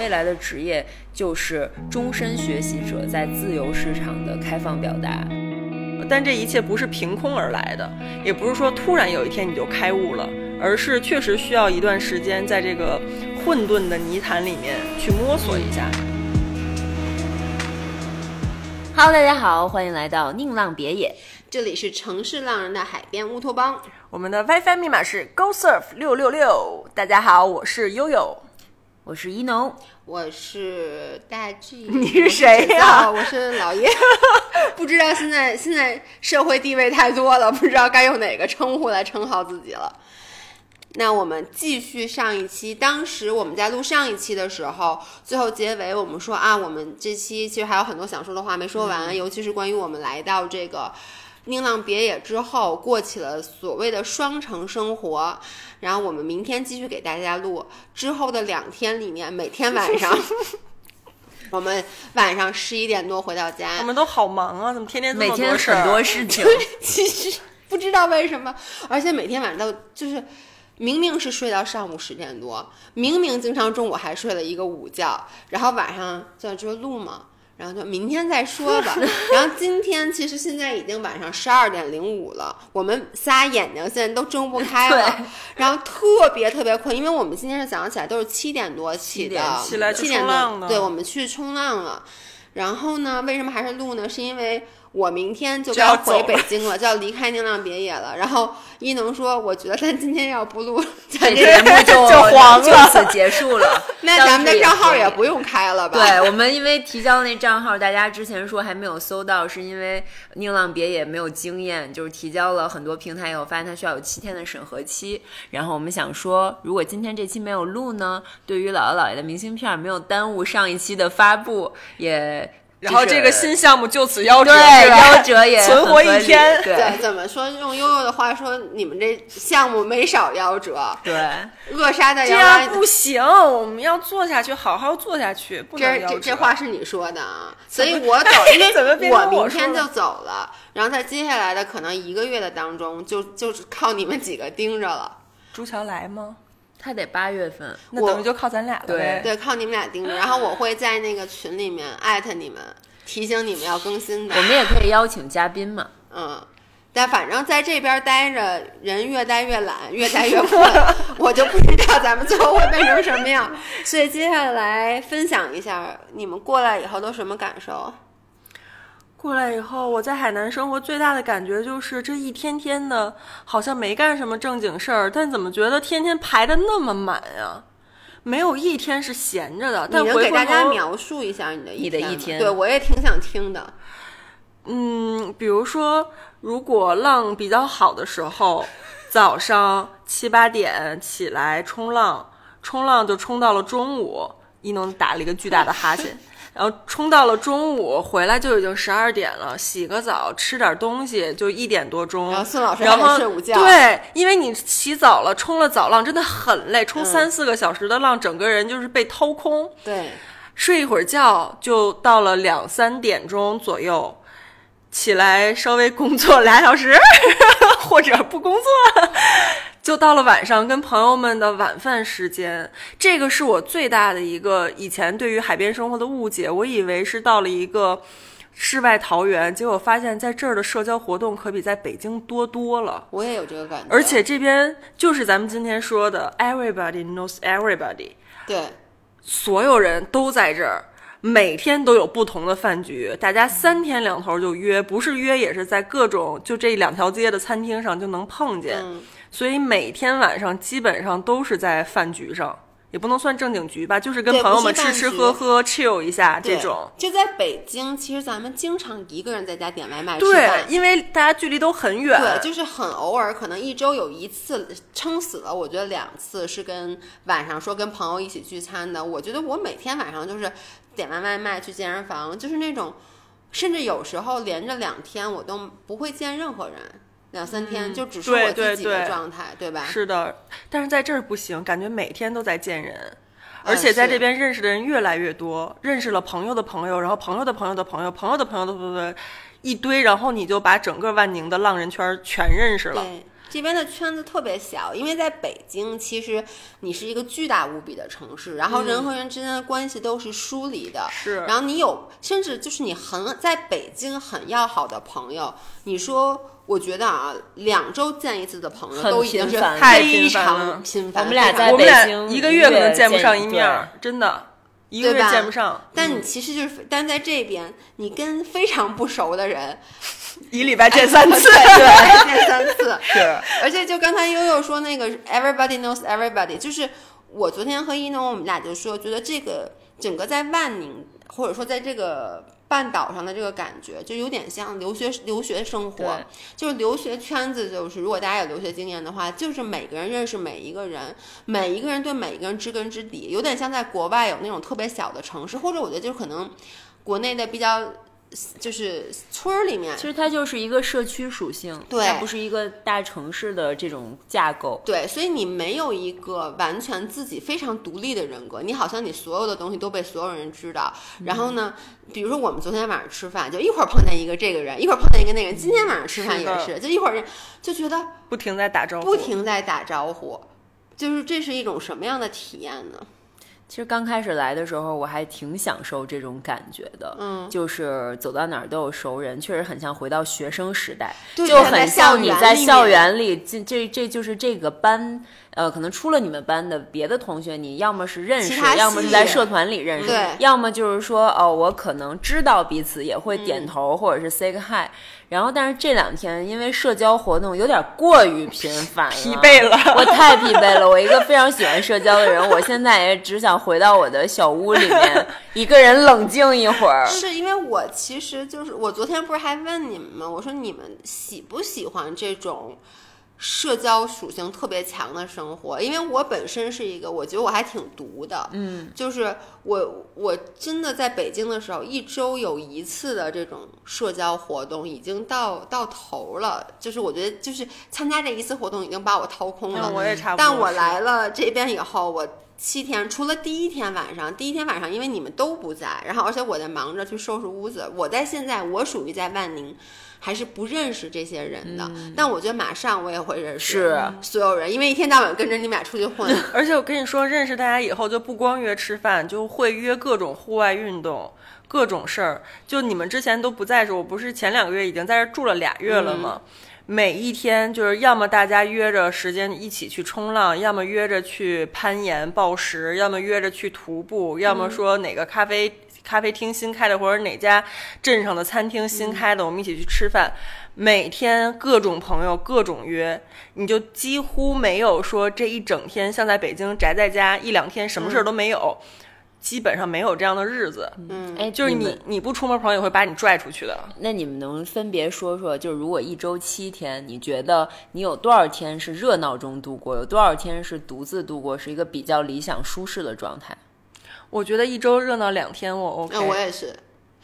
未来的职业就是终身学习者在自由市场的开放表达。但这一切不是凭空而来的，也不是说突然有一天你就开悟了，而是确实需要一段时间在这个混沌的泥潭里面去摸索一下。Hello，大家好，欢迎来到宁浪别野。这里是城市浪人的海边乌托邦，我们的 WiFi 密码是 GoSurf 六六六。大家好，我是悠悠。我是一农，我是大 G，你是谁呀？我是老爷，不知道现在现在社会地位太多了，不知道该用哪个称呼来称号自己了。那我们继续上一期，当时我们在录上一期的时候，最后结尾我们说啊，我们这期其实还有很多想说的话没说完，尤其是关于我们来到这个宁浪别野之后，过起了所谓的双城生活。然后我们明天继续给大家录，之后的两天里面，每天 晚上。我们晚上十一点多回到家，我们都好忙啊，怎么天天这每天么多事儿很多事情。其实不知道为什么，而且每天晚上都就是，明明是睡到上午十点多，明明经常中午还睡了一个午觉，然后晚上就就录嘛，然后就明天再说吧。然后今天其实现在已经晚上十二点零五了，我们仨眼睛现在都睁不开了，然后特别特别困，因为我们今天是早上起来都是七点多起的，7点起来去七点多，对，我们去冲浪了。然后呢，为什么还是录呢？是因为我明天就就要该回北京了，就要离开宁浪别野了。然后伊能说，我觉得咱今天要不录，咱这这节目 就就黄就了此结束了。那咱们的账号也不用。用开了吧？对我们，因为提交那账号，大家之前说还没有搜到，是因为宁浪别野没有经验，就是提交了很多平台以后，发现它需要有七天的审核期。然后我们想说，如果今天这期没有录呢，对于姥姥姥爷的明信片没有耽误上一期的发布，也然后这个新项目就此夭折，对夭折也 存活一天。对对，怎么说？用悠悠的话说，你们这项目没少夭折，对。扼杀的这摇篮样不行，我们要做下去，好好做下去，不能这这这话是你说的啊，所以我走，因怎么为我明天就走了，然后在接下来的可能一个月的当中，就就是靠你们几个盯着了。朱桥来吗？他得八月份，那等于就靠咱俩了对呗。对，靠你们俩盯着，然后我会在那个群里面艾特你们，提醒你们要更新的我。们也可以邀请嘉宾嘛。嗯，但反正在这边待着，人越待越懒，越待越困，我就不知道咱们最后会变成什么样。所以接下来分享一下你们过来以后都什么感受？过来以后，我在海南生活最大的感觉就是，这一天天的，好像没干什么正经事儿，但怎么觉得天天排的那么满呀？没有一天是闲着的。你但回给大家描述一下你的你的一天对我也挺想听的。嗯，比如说，如果浪比较好的时候，早上七八点起来冲浪，冲浪就冲到了中午，一农打了一个巨大的哈欠。然后冲到了中午，回来就已经十二点了，洗个澡，吃点东西，就一点多钟。然后孙老师然后睡午觉对，因为你洗澡了，冲了澡浪，真的很累，冲三四个小时的浪，整个人就是被掏空。对，睡一会儿觉，就到了两三点钟左右，起来稍微工作俩小时，或者不工作，就到了晚上跟朋友们的晚饭时间。这个是我最大的一个以前对于海边生活的误解，我以为是到了一个世外桃源，结果发现在这儿的社交活动可比在北京多多了。我也有这个感觉。而且这边就是咱们今天说的 “everybody knows everybody”，对，所有人都在这儿，每天都有不同的饭局，大家三天两头就约，不是约也是在各种就这两条街的餐厅上就能碰见，嗯，所以每天晚上基本上都是在饭局上。也不能算正经局吧，就是跟朋友们吃吃喝喝、chill 一下这种。就在北京，其实咱们经常一个人在家点外卖吃对饭，。因为大家距离都很远，对，就是很偶尔，可能一周有一次，撑死了，我觉得两次是跟晚上说跟朋友一起聚餐的。我觉得我每天晚上就是点完外卖去健身房，就是那种，甚至有时候连着两天我都不会见任何人，两三天、就只是对我自己的状态，对吧？是的，但是在这儿不行，感觉每天都在见人，呃而且在这边认识的人越来越多，认识了朋友的朋友，然后朋友的朋友的朋友，朋友的朋友的朋友，一堆，然后你就把整个万宁的浪人圈全认识了。对，这边的圈子特别小，因为在北京，其实你是一个巨大无比的城市，然后人和人之间的关系都是疏离的，是然后你有，甚至就是你很在北京很要好的朋友，你说。我觉得啊，两周见一次的朋友都已经是非频繁了常频繁。我们俩在北我们俩京一个月可能见不上一面儿，真的，一个月见不上，但你其实就是，但在这边，你跟非常不熟的人 一礼拜见三次。对，见三次。是，而且就刚才悠悠说那个 everybody knows everybody，就是我昨天和一诺我们俩就说，觉得这个整个在万宁或者说在这个半岛上的这个感觉，就有点像留学留学生活，就是留学圈子，就是如果大家有留学经验的话，就是每个人认识每一个人，每一个人对每一个人知根知底，有点像在国外有那种特别小的城市，或者我觉得就可能国内的比较就是村儿里面其实它就是一个社区属性，对它不是一个大城市的这种架构。对，所以你没有一个完全自己非常独立的人格，你好像你所有的东西都被所有人知道。然后呢，比如说我们昨天晚上吃饭，就一会儿碰见一个这个人，一会儿碰见一个那个人，今天晚上吃饭也是，就一会儿就觉得不停在打招呼，不停在打招呼，就是这是一种什么样的体验呢？其实刚开始来的时候，我还挺享受这种感觉的，嗯，就是走到哪儿都有熟人，确实很像回到学生时代，就很像你在校园里，这这这就是这个班，呃，可能除了你们班的别的同学，你要么是认识，要么是在社团里认识，对要么就是说，哦，我可能知道彼此，也会嗯点头、或者是 say 个 hi。然后，但是这两天因为社交活动有点过于频繁了，疲惫了。我太疲惫了。我一个非常喜欢社交的人，我现在也只想回到我的小屋里面，一个人冷静一会儿。是因为我其实就是我昨天不是还问你们吗？我说你们喜不喜欢这种社交属性特别强的生活？因为我本身是一个，我觉得我还挺独的，嗯，就是我我真的在北京的时候，一周有一次的这种社交活动已经到到头了，就是我觉得就是参加这一次活动已经把我掏空了。嗯，我也差不多。但我来了这边以后，我七天除了第一天晚上，第一天晚上因为你们都不在，然后而且我在忙着去收拾屋子，我在现在我属于在万宁。还是不认识这些人的，但我觉得马上我也会认识所有人，因为一天到晚跟着你们俩出去混。而且我跟你说，认识大家以后就不光约吃饭，就会约各种户外运动，各种事儿。就你们之前都不在时，我不是前两个月已经在这住了俩月了吗？每一天就是要么大家约着时间一起去冲浪，要么约着去攀岩暴食，要么约着去徒步，要么说哪个咖啡。咖啡厅新开的，或者哪家镇上的餐厅新开的，我们一起去吃饭。每天各种朋友，各种约，你就几乎没有说这一整天像在北京宅在家一两天什么事儿都没有，基本上没有这样的日子。嗯，哎，就是你你，你不出门，朋友也会把你拽出去的。那你们能分别说说，就是如果一周七天，你觉得你有多少天是热闹中度过，有多少天是独自度过，是一个比较理想舒适的状态？我觉得一周热闹两天我 OK，、那我也是，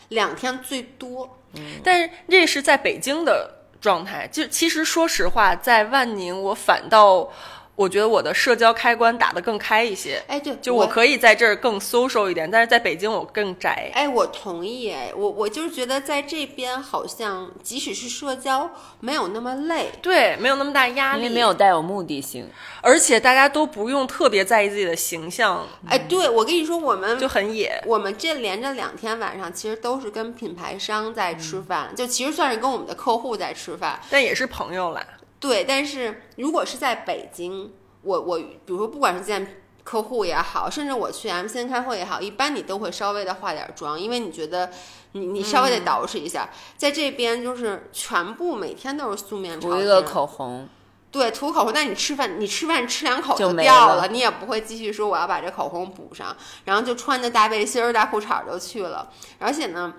两天最多。但是这是在北京的状态。就其实说实话，在万宁我反倒我觉得我的社交开关打得更开一些。哎，对，就我可以在这儿更 social 一点，但是在北京我更宅。哎，我同意。哎，我我就是觉得在这边好像即使是社交，没有那么累。对，没有那么大压力，因为没有带有目的性。而且大家都不用特别在意自己的形象，哎，对我跟你说，我们就很野。我们这连着两天晚上，其实都是跟品牌商在吃饭，就其实算是跟我们的客户在吃饭。但也是朋友啦，对，但是如果是在北京，我我比如说不管是见客户也好，甚至我去 MCN 开会也好，一般你都会稍微的化点妆，因为你觉得你你稍微得捯饬一下。在这边就是全部每天都是素面朝天，涂一个口红，对，涂口红，但你吃饭，你吃饭吃两口就没掉了你也不会继续说我要把这口红补上，然后就穿着大背心儿、大裤衩儿就去了。而且呢，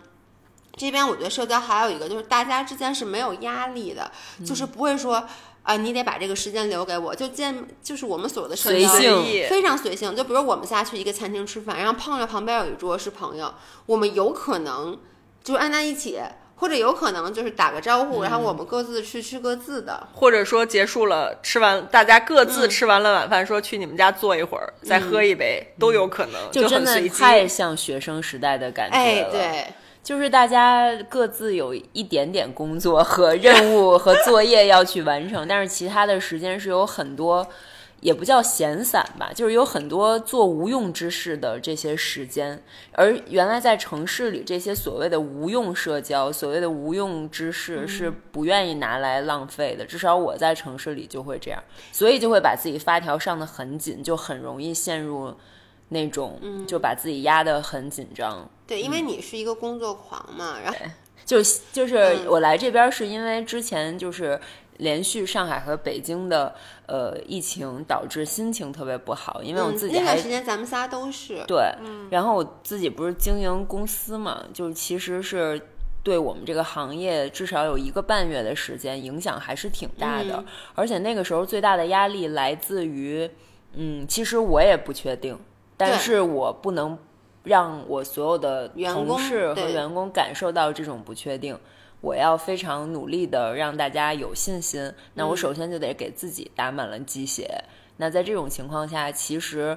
这边我觉得社交还有一个就是大家之间是没有压力的，就是嗯不会说啊、你得把这个时间留给我，就见就是我们所谓的社交随性非常随性。就比如我们仨去一个餐厅吃饭，然后碰着旁边有一桌是朋友，我们有可能就是按在一起。或者有可能就是打个招呼，然后我们各自去吃各自的，或者说结束了，吃完大家各自嗯吃完了晚饭，说去你们家坐一会儿，再喝一杯，都有可能，就真的。太像学生时代的感觉了。哎，对，就是大家各自有一点点工作和任务和作业要去完成，但是其他的时间是有很多，也不叫闲散吧，就是有很多做无用之事的这些时间。而原来在城市里，这些所谓的无用社交、所谓的无用之事是不愿意拿来浪费的，至少我在城市里就会这样，所以就会把自己发条上的很紧，就很容易陷入那种就把自己压得很紧张。对，因为你是一个工作狂嘛，然后就 就是我来这边是因为之前就是连续上海和北京的呃疫情导致心情特别不好，因为我自己那段时间咱们仨都是，对，然后我自己不是经营公司嘛，就是其实是对我们这个行业至少有一个半月的时间影响还是挺大的，嗯。而且那个时候最大的压力来自于，嗯，其实我也不确定，但是我不能让我所有的同事和员工感受到这种不确定。我要非常努力的让大家有信心，那我嗯首先就得给自己打满了鸡血。那在这种情况下，其实，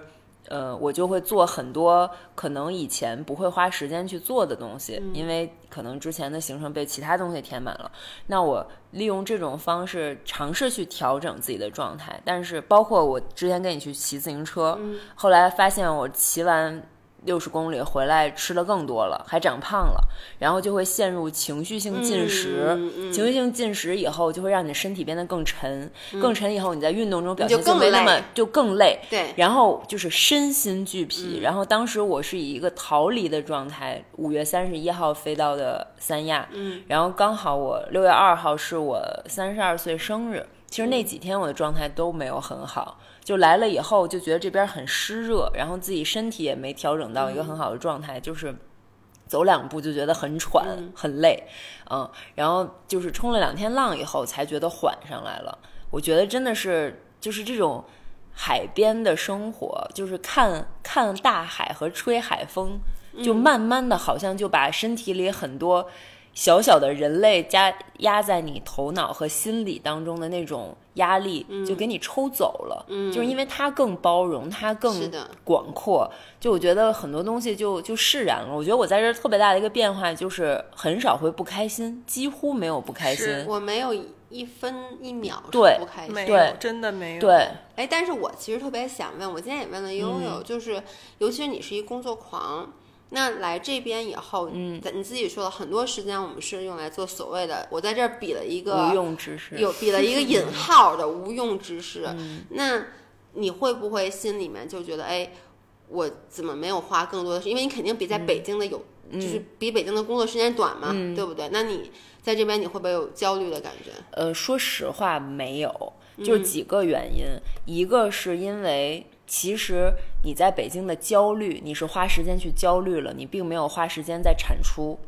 呃，我就会做很多可能以前不会花时间去做的东西，因为可能之前的行程被其他东西填满了。那我利用这种方式尝试去调整自己的状态，但是包括我之前跟你去骑自行车，后来发现我骑完。六十公里回来吃的更多了，还长胖了，然后就会陷入情绪性进食。嗯嗯情绪性进食以后，就会让你身体变得更沉，更沉以后，你在运动中表现就没那么就更累。对然后就是身心俱疲。嗯然后当时我是以一个逃离的状态，五月三十一号飞到的三亚，嗯，然后刚好我六月二号是我三十二岁生日。其实嗯那几天我的状态都没有很好，就来了以后就觉得这边很湿热，然后自己身体也没调整到一个很好的状态，就是走两步就觉得很喘、很累，嗯，然后就是冲了两天浪以后才觉得缓上来了。我觉得真的是就是这种海边的生活，就是看看大海和吹海风，就慢慢的好像就把身体里很多小小的人类加压在你头脑和心理当中的那种压力，就给你抽走了。嗯，就是因为它更包容，它更广阔。就我觉得很多东西就就释然了。我觉得我在这儿特别大的一个变化就是很少会不开心，几乎没有不开心。我没有一分一秒是对不开心。对，真的没有。对，哎，但是我其实特别想问，我今天也问了悠嗯悠，就是尤其是你是一工作狂，那来这边以后，嗯，你自己说了很多时间我们是用来做所谓的，我在这儿比了一个无用知识。有比了一个引号的无用知识，嗯 那你会不会心里面就觉得，哎，我怎么没有花更多的时因为你肯定比在北京的有，嗯就是比北京的工作时间短嘛，对不对？那你在这边你会不会有焦虑的感觉？呃，说实话没有，嗯就是几个原因，一个是因为其实你在北京的焦虑，你是花时间去焦虑了，你并没有花时间在产出。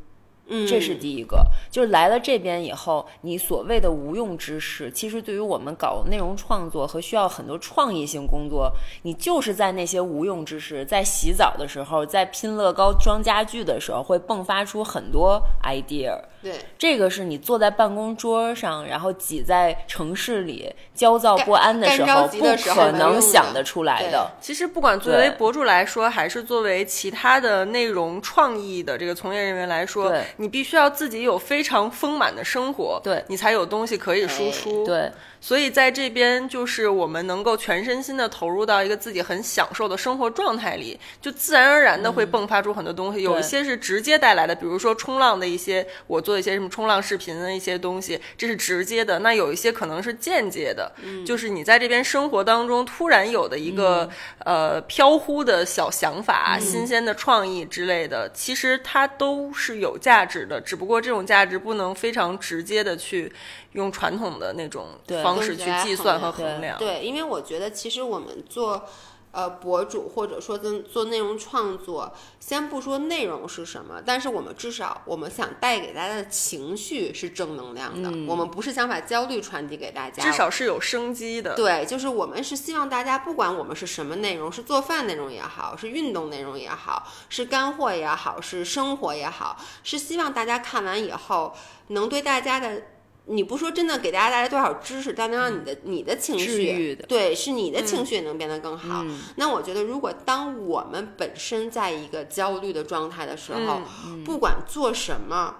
嗯，这是第一个，就是来了这边以后，你所谓的无用知识，其实对于我们搞内容创作和需要很多创意性工作，你就是在那些无用知识，在洗澡的时候，在拼乐高装家具的时候，会迸发出很多 idea。对，这个是你坐在办公桌上，然后挤在城市里焦躁不安的时候，不可能想得出来的。其实不管作为博主来说，还是作为其他的内容创意的这个从业人员来说，你必须要自己有非常丰满的生活，对。你才有东西可以输出。对，所以在这边，就是我们能够全身心的投入到一个自己很享受的生活状态里，就自然而然的会迸发出很多东西。有一些是直接带来的，比如说冲浪的一些，我做一些什么冲浪视频的一些东西，这是直接的。那有一些可能是间接的，就是你在这边生活当中突然有的一个、呃飘忽的小想法、新鲜的创意之类的，其实它都是有价值的，只不过这种价值不能非常直接的去用传统的那种方式去计算和衡量。对，因为我觉得其实我们做呃博主或者说做做内容创作，先不说内容是什么，但是我们至少我们想带给大家的情绪是正能量的，我们不是想把焦虑传递给大家，至少是有生机的。对，就是我们是希望大家，不管我们是什么内容，是做饭内容也好，是运动内容也好，是干货也好，是生活也好，是希望大家看完以后能对大家的你不说真的给大家带来多少知识，但能让你的你的情绪对，是你的情绪也能变得更好。那我觉得，如果当我们本身在一个焦虑的状态的时候，不管做什么。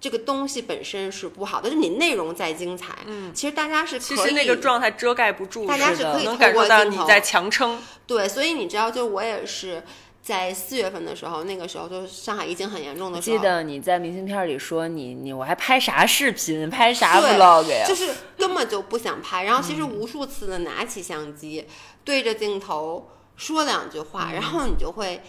这个东西本身是不好的，就是你内容再精彩，嗯，其实大家是可以，其实那个状态遮盖不住，大家是可以透感受到你在强撑。对，所以你知道，就我也是在四月份的时候，那个时候就上海疫情很严重的时候，记得你在明信片里说你你我还拍啥视频，拍啥 vlog 呀？就是根本就不想拍，然后其实无数次的拿起相机，对着镜头说两句话，然后你就会。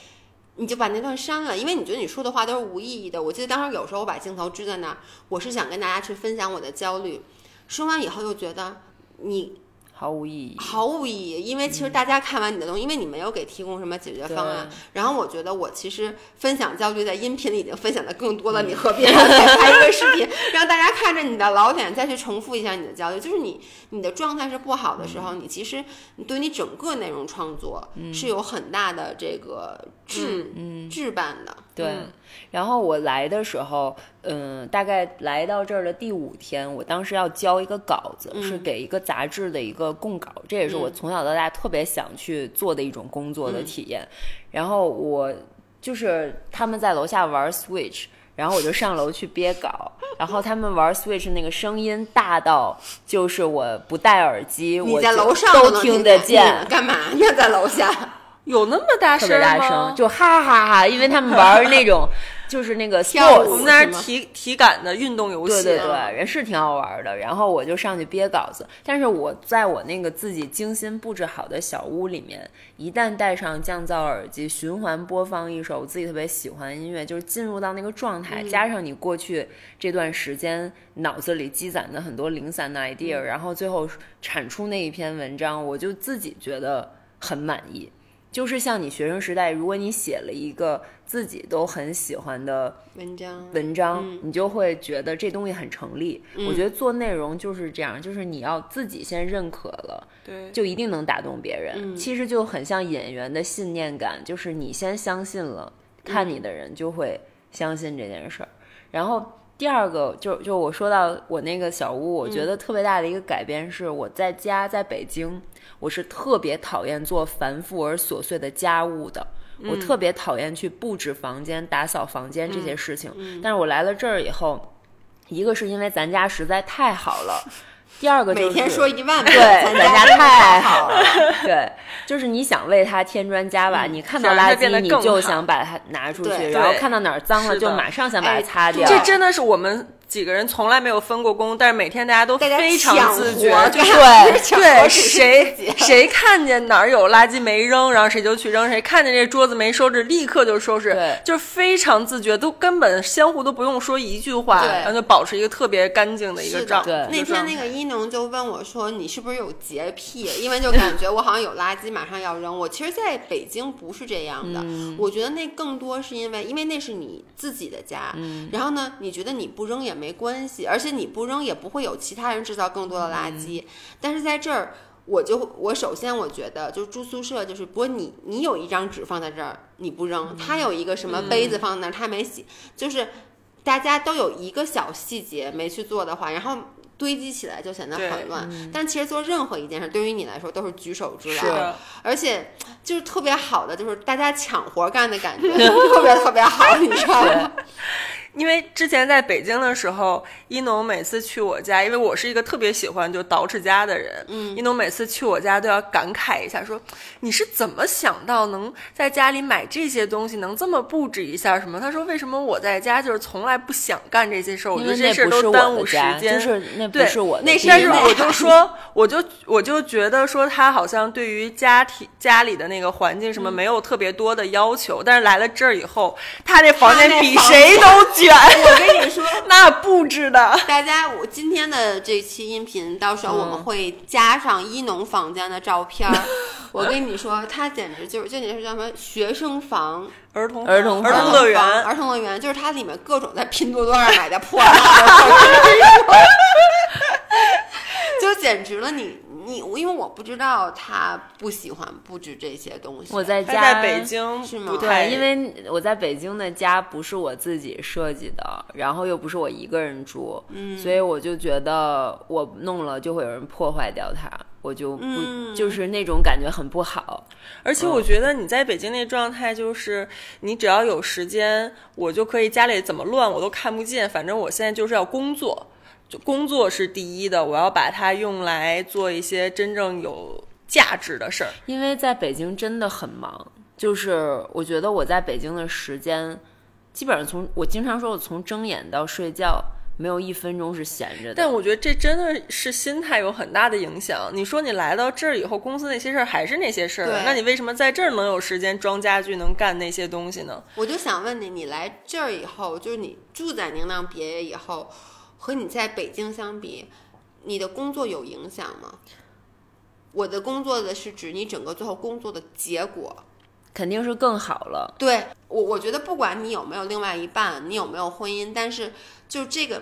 你就把那段删了，因为你觉得你说的话都是无意义的。我记得当时有时候我把镜头支在那儿，我是想跟大家去分享我的焦虑。说完以后又觉得你毫无意义。毫无意义，因为其实大家看完你的东西，因为你没有给提供什么解决方案。然后我觉得我其实分享焦虑在音频里已经分享的更多了，你何必还再拍一个视频，让大家看着你的老脸再去重复一下你的焦虑？就是你你的状态是不好的时候，你其实你对你整个内容创作是有很大的这个置置办的。对，嗯然后我来的时候，嗯，大概来到这儿的第五天，我当时要交一个稿子，是给一个杂志的一个供稿，这也是我从小到大特别想去做的一种工作的体验。然后我就是他们在楼下玩 Switch。然后我就上楼去憋稿，然后他们玩 Switch 那个声音大到，就是我不戴耳机，我在楼上都能听得见，干嘛呀？在楼下？有那么大声大声，就哈哈哈，因为他们玩那种就是那个跳舞 sports 我们那儿体体感的运动游戏，对对对，人是挺好玩的。然后我就上去憋稿子，但是我在我那个自己精心布置好的小屋里面，一旦戴上降噪耳机，循环播放一首我自己特别喜欢的音乐，就是进入到那个状态，加上你过去这段时间脑子里积攒的很多零散的 idea，、然后最后产出那一篇文章，我就自己觉得很满意。就是像你学生时代，如果你写了一个自己都很喜欢的文章文章，你就会觉得这东西很成立。我觉得做内容就是这样，就是你要自己先认可了，对就一定能打动别人。其实就很像演员的信念感，就是你先相信了，看你的人就会相信这件事儿。然后第二个就就我说到我那个小屋，我觉得特别大的一个改变是我在家在北京，我是特别讨厌做繁复而琐碎的家务的。我特别讨厌去布置房间、打扫房间这些事情，但是我来了这儿以后，一个是因为咱家实在太好了，第二个就是每天说一万遍，对，咱咱家太好了。对，就是你想为它添砖加瓦，你看到垃圾你就想把它拿出去，然后看到哪儿脏了就马上想把它哎擦掉。这真的是我们几个人从来没有分过工，但是每天大家都大家非常自觉，就是对对，谁谁看见哪儿有垃圾没扔，然后谁就去扔；谁看见这桌子没收拾，立刻就收拾对，就是非常自觉，都根本相互都不用说一句话，对然后就保持一个特别干净的一个是状的，对那天那个一农就问我说：“你是不是有洁癖？因为就感觉我好像有垃圾马上要扔。我其实在北京不是这样的，嗯我觉得那更多是因为，因为那是你自己的家，嗯然后呢，你觉得你不扔也没关系，而且你不扔也不会有其他人制造更多的垃嗯圾。但是在这儿。我就我首先我觉得就是住宿舍就是，不过你你有一张纸放在这儿你不扔，他有一个什么杯子放在那儿他没洗，就是大家都有一个小细节没去做的话，然后堆积起来就显得很乱。但其实做任何一件事，对于你来说都是举手之劳，而且就是特别好的，就是大家抢活干的感觉，特别特别好，你知道吗？因为之前在北京的时候，一农每次去我家，因为我是一个特别喜欢就捯饬家的人，嗯，一农每次去我家都要感慨一下，说你是怎么想到能在家里买这些东西，能这么布置一下什么？他说为什么我在家就是从来不想干这些事儿，我觉得这事儿都耽误时，间，就是那不对是我的那地方但是我就 说，我就我就觉得说，他好像对于家庭家里的那个环境什么没有特别多的要求，但是来了这儿以后，他那房间比谁都 卷。我跟你说。那布置的，大家，我今天的这期音频，到时候我们会加上一农房间的照片儿。我跟你说，它简直就是，就你是叫什么学生房、儿童儿童儿童乐园，儿童乐园，就是它里面各种在拼多多上买的破烂，就简直了你。你因为我不知道他不喜欢布置这些东西。我在家在北京是吗，对，因为我在北京的家不是我自己设计的，然后又不是我一个人住，嗯，所以我就觉得我弄了就会有人破坏掉它，我就不、嗯就是那种感觉很不好。而且我觉得你在北京那状态，就是你只要有时间，我就可以家里怎么乱我都看不见，反正我现在就是要工作，就工作是第一的，我要把它用来做一些真正有价值的事儿。因为在北京真的很忙，就是我觉得我在北京的时间，基本上从我经常说我从睁眼到睡觉没有一分钟是闲着的。但我觉得这真的是心态有很大的影响。你说你来到这儿以后，公司那些事儿还是那些事儿，那你为什么在这儿能有时间装家具，能干那些东西呢？我就想问你，你来这儿以后，就是你住在宁浪别野以后，和你在北京相比，你的工作有影响吗？我的工作的是指你整个最后工作的结果。肯定是更好了。对我，我觉得不管你有没有另外一半，你有没有婚姻，但是就这个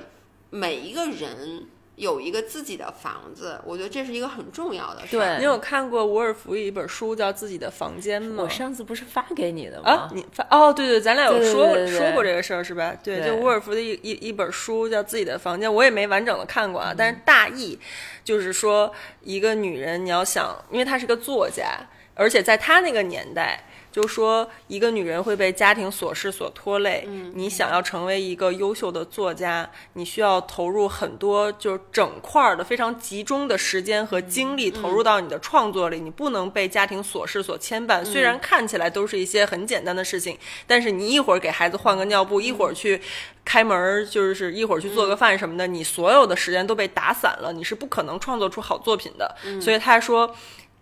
每一个人有一个自己的房子，我觉得这是一个很重要的事儿。对你有看过伍尔夫一本书叫《自己的房间》吗？我上次不是发给你的吗？啊，你发哦，对对，咱俩有说对对对说过这个事儿是吧？对，对就伍尔夫的一一一本书叫《自己的房间》，我也没完整的看过啊，但是大意就是说，一个女人你要想，因为她是个作家，而且在她那个年代。就说一个女人会被家庭琐事所拖累，你想要成为一个优秀的作家，你需要投入很多就是整块儿的非常集中的时间和精力投入到你的创作里，你不能被家庭琐事所牵绊。虽然看起来都是一些很简单的事情，但是你一会儿给孩子换个尿布，一会儿去开门儿，就是一会儿去做个饭什么的，你所有的时间都被打散了，你是不可能创作出好作品的。所以他说。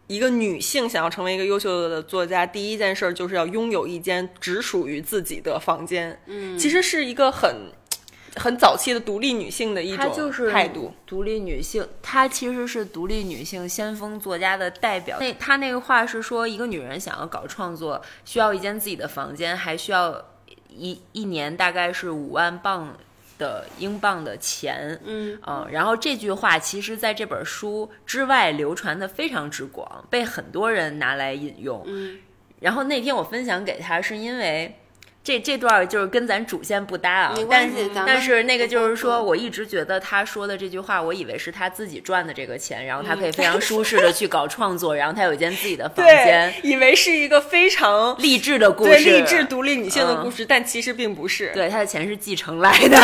一个女性想要成为一个优秀的作家，第一件事儿就是要拥有一间只属于自己的房间。嗯，其实是一个很 很早期的独立女性的一种态度。独立女性，她其实是独立女性先锋作家的代表。那她那个话是说，一个女人想要搞创作，需要一间自己的房间，还需要一一年大概是五万镑的英镑的钱。嗯然后这句话其实在这本书之外流传的非常之广，被很多人拿来引用。嗯然后那天我分享给他，是因为这这段就是跟咱主线不搭啊没，关但是系但是那个就是说，我一直觉得他说的这句话，我以为是他自己赚的这个钱，然后他可以非常舒适的去搞创作，然后他有一间自己的房间，，以为是一个非常励志的故事对事，励志独立女性的故事，但其实并不是。对，他的钱是继承来的，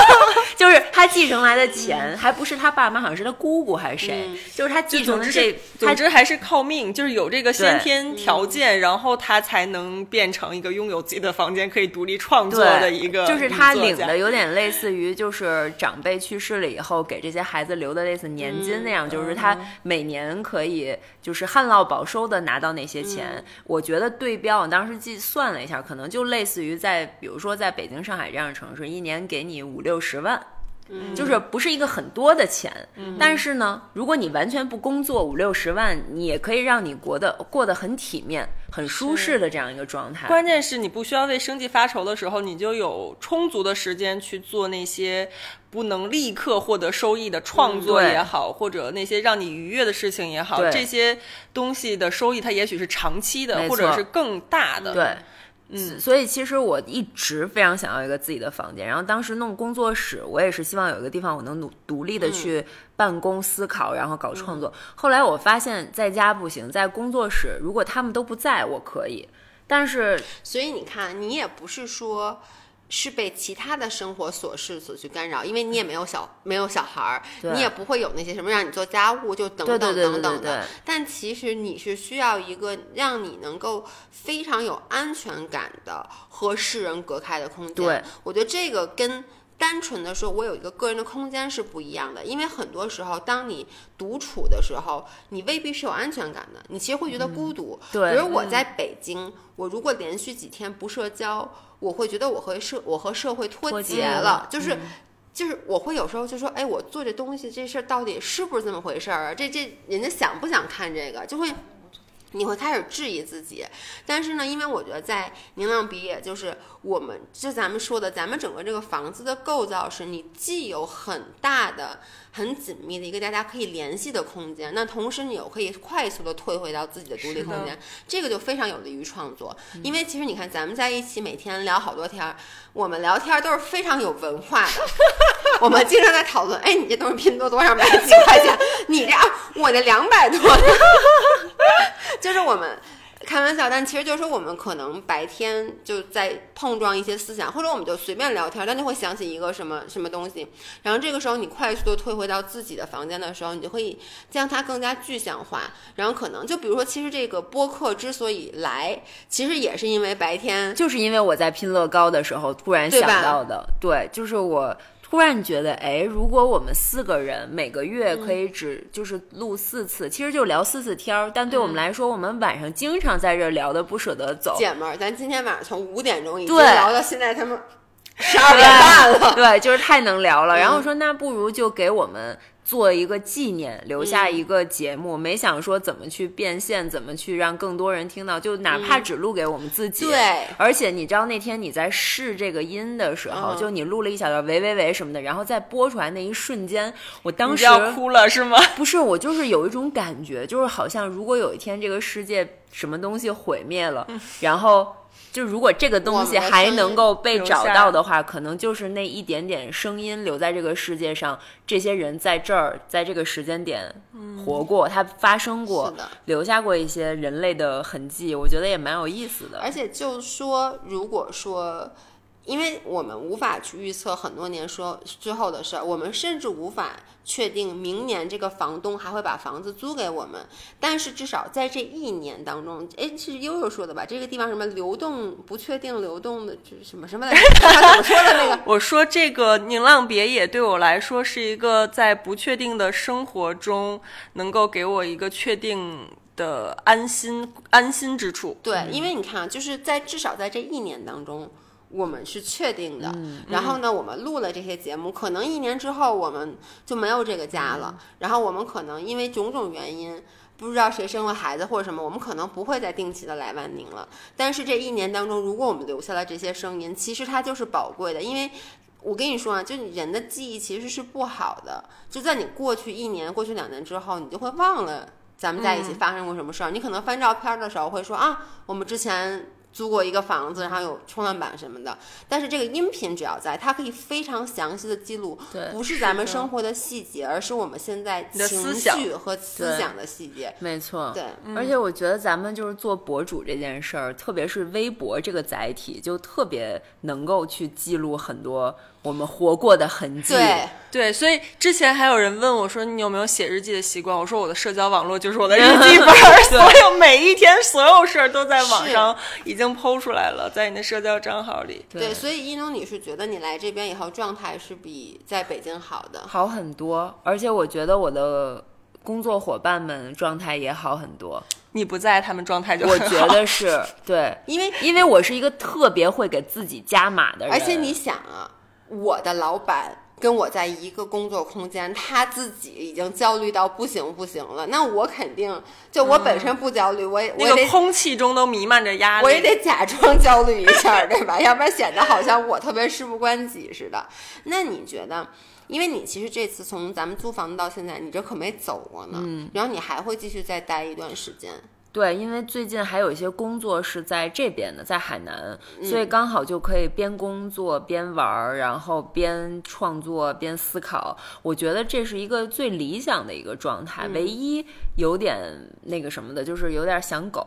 就是他继承来的钱，还不是他爸妈，好像是他姑姑还是谁，嗯就是他继承这，，他总之还是靠命，就是有这个先天条件，然后他才能变成一个拥有自己的房间，可以独立创作的一个就是他领的有点类似于，就是长辈去世了以后给这些孩子留的类似年金那样，就是他每年可以就是旱涝保收的拿到那些钱。我觉得对标，我当时计算了一下，可能就类似于在比如说在北京、上海这样的城市，一年给你五六十万。就是不是一个很多的钱，但是呢，如果你完全不工作，五六十万，你也可以让你过得过得很体面、很舒适的这样一个状态。关键是你不需要为生计发愁的时候，你就有充足的时间去做那些不能立刻获得收益的创作也好，或者那些让你愉悦的事情也好，对。这些东西的收益它也许是长期的，或者是更大的。对，嗯，所以其实我一直非常想要一个自己的房间。然后当时弄工作室，我也是希望有一个地方我能独独立的去办公、思考，然后搞创作。后来我发现在家不行，在工作室，如果他们都不在，我可以。但是所以你看，你也不是说。是被其他的生活琐事所去干扰，因为你也没有小没有小孩儿，你也不会有那些什么让你做家务就等等等等的。但其实你是需要一个让你能够非常有安全感的和世人隔开的空间。对，我觉得这个跟单纯的说我有一个个人的空间是不一样的，因为很多时候当你独处的时候，你未必是有安全感的，你其实会觉得孤独。嗯对比如我在北京，我如果连续几天不社交，我会觉得我和社我和社会脱脱节了，就是。就是我会有时候就说，哎，我做这东西这事儿到底是不是这么回事儿啊？这这人家想不想看这个？就会你会开始质疑自己。但是呢，因为我觉得在宁浪毕业，就是我们就咱们说的，咱们整个这个房子的构造是你既有很大的、很紧密的一个大家可以联系的空间，那同时你又可以快速的退回到自己的独立空间，这个就非常有利于创作。因为其实你看，咱们在一起每天聊好多天儿，我们聊天儿都是非常有文化的。我们经常在讨论，哎，你这东西拼多多上买几块钱？你这啊，我这两百多呢。就是我们开玩笑，但其实就是说我们可能白天就在碰撞一些思想，或者我们就随便聊天，但就会想起一个什么什么东西，然后这个时候你快速的退回到自己的房间的时候，你就可以将它更加具象化，然后可能就比如说，其实这个播客之所以来，其实也是因为白天就是因为我在拼乐高的时候突然想到的，对，就是我突然觉得，哎，如果我们四个人每个月可以只就是录四次，其实就聊四次天儿，但对我们来说，我们晚上经常在这儿聊的不舍得走，姐们儿，咱今天晚上从五点钟一直聊到现在他们十二点半了。对，就是太能聊了。然后嗯说，那不如就给我们做一个纪念，留下一个节目。没想说怎么去变现，怎么去让更多人听到，就哪怕只录给我们自己。嗯对而且你知道那天你在试这个音的时候，嗯就你录了一小段喂喂喂什么的，然后在播出来那一瞬间，我当时就要哭了是吗？不是，我就是有一种感觉，就是好像如果有一天这个世界什么东西毁灭了，然后就如果这个东西还能够被找到的话，可能就是那一点点声音留在这个世界上，这些人在这儿，在这个时间点活过，它发生过，留下过一些人类的痕迹，我觉得也蛮有意思的。而且就说，如果说，因为我们无法去预测很多年说之后的事儿，我们甚至无法确定明年这个房东还会把房子租给我们。但是至少在这一年当中，哎，是悠悠说的吧？这个地方什么流动不确定流动的这什么什么来着？他怎么说的那个？我说这个宁浪别野对我来说是一个在不确定的生活中能够给我一个确定的安心安心之处。对，因为你看啊，就是在至少在这一年当中，我们是确定的。然后呢，我们录了这些节目，可能一年之后我们就没有这个家了。然后我们可能因为种种原因。不知道谁生了孩子或者什么，我们可能不会再定期的来万宁了。但是这一年当中，如果我们留下了这些声音，其实它就是宝贵的，因为我跟你说啊，就你人的记忆其实是不好的，就在你过去一年、过去两年之后，你就会忘了咱们在一起发生过什么事儿。你可能翻照片的时候会说啊，我们之前租过一个房子，然后有冲浪板什么的。但是这个音频只要在，它可以非常详细的记录，对不是咱们生活的细节，而是我们现在的情绪和思想的细节。没错，对，而且我觉得咱们就是做博主这件事儿，特别是微博这个载体，就特别能够去记录很多我们活过的痕迹。对，对，所以之前还有人问我说：“你有没有写日记的习惯？”我说：“我的社交网络就是我的日记本儿，所有每一天所有事儿都在网上已经剖出来了，在你的社交账号里。对，所以一农你是觉得你来这边以后状态是比在北京好的。好很多，而且我觉得我的工作伙伴们状态也好很多。你不在，他们状态就我觉得是对，因为因为我是一个特别会给自己加码的人，而且你想啊，我的老板跟我在一个工作空间，他自己已经焦虑到不行不行了，那我肯定就我本身不焦虑，我也我那也空气中都弥漫着压力。我也得假装焦虑一下，对吧？要不然显得好像我特别事不关己似的。那你觉得？因为你其实这次从咱们租房子到现在，你这可没走过呢。嗯，然后你还会继续再待一段时间。对，因为最近还有一些工作是在这边的，在海南，所嗯以刚好就可以边工作边玩儿，然后边创作边思考。我觉得这是一个最理想的一个状态。嗯唯一有点那个什么的，就是有点想狗，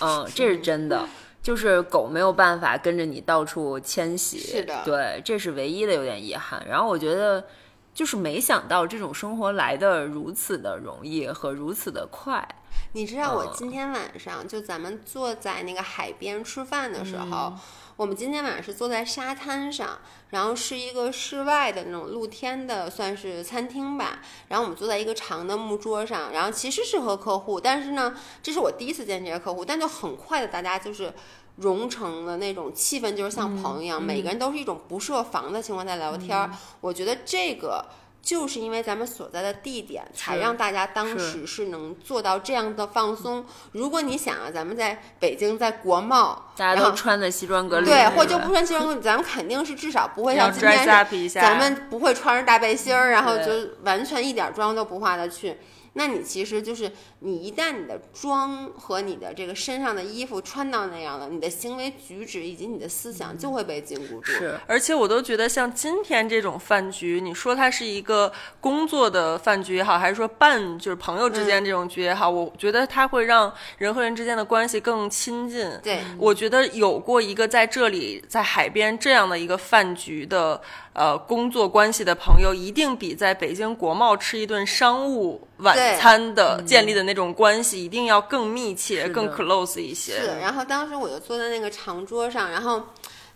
嗯，这是真的。就是狗没有办法跟着你到处迁徙，是的对，这是唯一的有点遗憾。然后我觉得，就是没想到这种生活来的如此的容易和如此的快。你知道我嗯今天晚上就咱们坐在那个海边吃饭的时候，嗯我们今天晚上是坐在沙滩上，然后是一个室外的那种露天的，算是餐厅吧。然后我们坐在一个长的木桌上，然后其实是和客户，但是呢，这是我第一次见这些客户，但就很快的大家就是。融成的那种气氛，就是像朋友一样，每个人都是一种不设防的情况下聊天儿。我觉得这个就是因为咱们所在的地点，才让大家当时是能做到这样的放松。如果你想啊，咱们在北京，在国贸，大家然后都穿的西装革履，对，是或就不穿西装革履，咱们肯定是至少不会像今天咱们不会穿着大背心儿，然后就完全一点妆都不化的去。那你其实就是你一旦你的妆和你的这个身上的衣服穿到那样了，你的行为举止以及你的思想就会被禁锢住。是而且我都觉得，像今天这种饭局，你说它是一个工作的饭局也好，还是说伴就是朋友之间这种局也好，我觉得它会让人和人之间的关系更亲近。对，我觉得有过一个在这里在海边这样的一个饭局的呃工作关系的朋友，一定比在北京国贸吃一顿商务晚餐的建立的那种关系，一定要更密切、更 close 一些。是。然后当时我就坐在那个长桌上，然后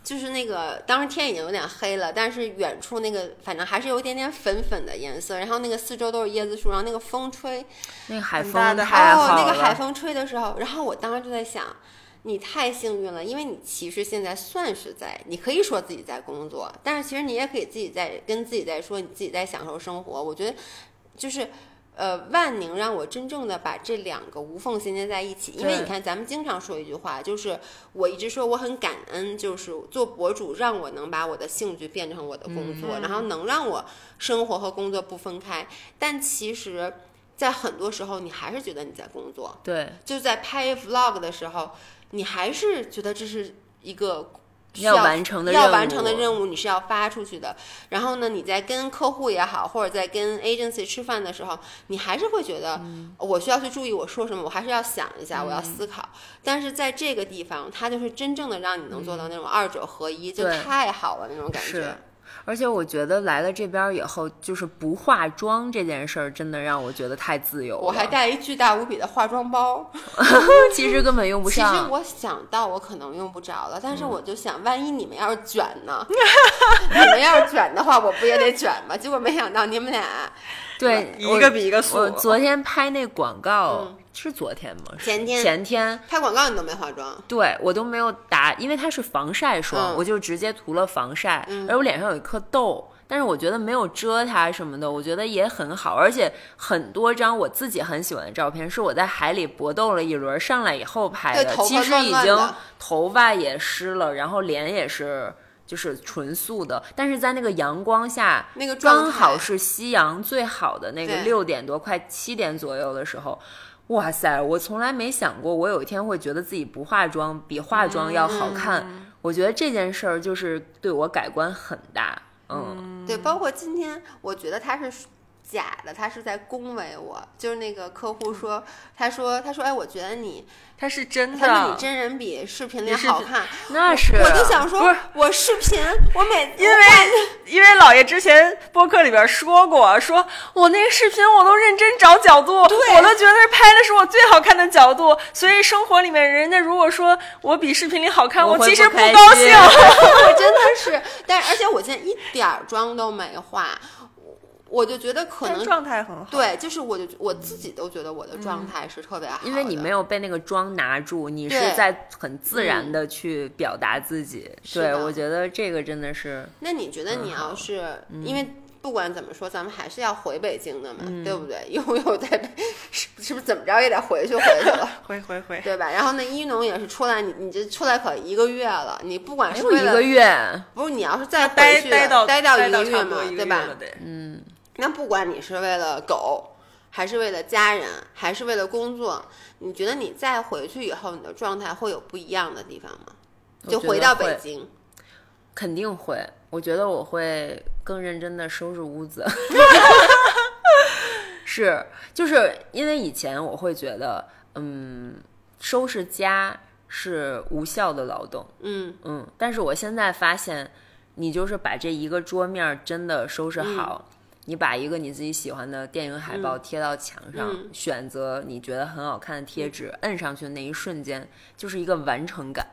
就是那个当时天已经有点黑了，但是远处那个反正还是有一点点粉粉的颜色，然后那个四周都是椰子树，然后那个风吹，那个海风太好哦，那个海风吹的时候，然后我当时就在想。你太幸运了，因为你其实现在算是在，你可以说自己在工作，但是其实你也可以自己在跟自己在说，你自己在享受生活。我觉得，就是，呃，万宁让我真正的把这两个无缝衔接在一起。因为你看，咱们经常说一句话，就是我一直说我很感恩，就是做博主让我能把我的兴趣变成我的工作，然后能让我生活和工作不分开。但其实，在很多时候，你还是觉得你在工作。对，就在拍 vlog 的时候，你还是觉得这是一个需要完成的任要完成的任务，你是要发出去的。然后呢，你在跟客户也好，或者在跟 agency 吃饭的时候，你还是会觉得、嗯我需要去注意我说什么，我还是要想一下，我要思考。但是在这个地方，它就是真正的让你能做到那种二者合一，就太好了那种感觉是。而且我觉得来了这边以后，就是不化妆这件事儿，真的让我觉得太自由了。我还带一巨大无比的化妆包，其实根本用不上其实。我想到我可能用不着了，但是嗯我就想，万一你们要是卷呢？你们要是卷的话，我不也得卷吗？结果没想到你们俩，对，一个比一个素我昨天拍那广告、是昨天吗？前天前天，拍广告你都没化妆，对我都没有打，因为它是防晒霜，嗯我就直接涂了防晒，而我脸上有一颗痘。但是我觉得没有遮它什么的，我觉得也很好，而且很多张我自己很喜欢的照片是我在海里搏斗了一轮上来以后拍的，其实已经头发也湿了，然后脸也是就是纯素的，但是在那个阳光下，那个刚好是夕阳最好的那个六点多快七点左右的时候。哇塞！我从来没想过，我有一天会觉得自己不化妆比化妆要好看。我觉得这件事儿就是对我改观很大。嗯，对，包括今天，我觉得他是假的，他是在恭维我。就是那个客户说，他说，他说，哎，我觉得你，他是真的他说你。真人比视频里好看。那是我就想说不是，我视频，我每因为因为姥爷之前播客里边说过，说我那个视频我都认真找角度，我都觉得拍的是我最好看的角度，所以生活里面人家如果说我比视频里好看，我会其实不高兴。我真的是，但而且我现在一点儿妆都没化，我我就觉得可能状态很好。对，就是我就我自己都觉得我的状态是特别好的，因为你没有被那个妆拿住，你是在很自然的去表达自己。对，我觉得这个真的是那你觉得你要是、因为不管怎么说，咱们还是要回北京的嘛，对不对？又又在北，是是不是怎么着也得回去回去了，回回回，对吧？然后那一农也是出来，你你这出来可一个月了，你不管是为了一个月，不是你要是再待待到待到一个月嘛对吧月了？得那不管你是为了狗，还是为了家人，还是为了工作，你觉得你再回去以后，你的状态会有不一样的地方吗？就回到北京，肯定会。我觉得我会更认真的收拾屋子。是，就是因为以前我会觉得，嗯，收拾家是无效的劳动，嗯嗯，但是我现在发现，你就是把这一个桌面儿真的收拾好，你把一个你自己喜欢的电影海报贴到墙上，嗯。选择你觉得很好看的贴纸，摁上去的那一瞬间，就是一个完成感。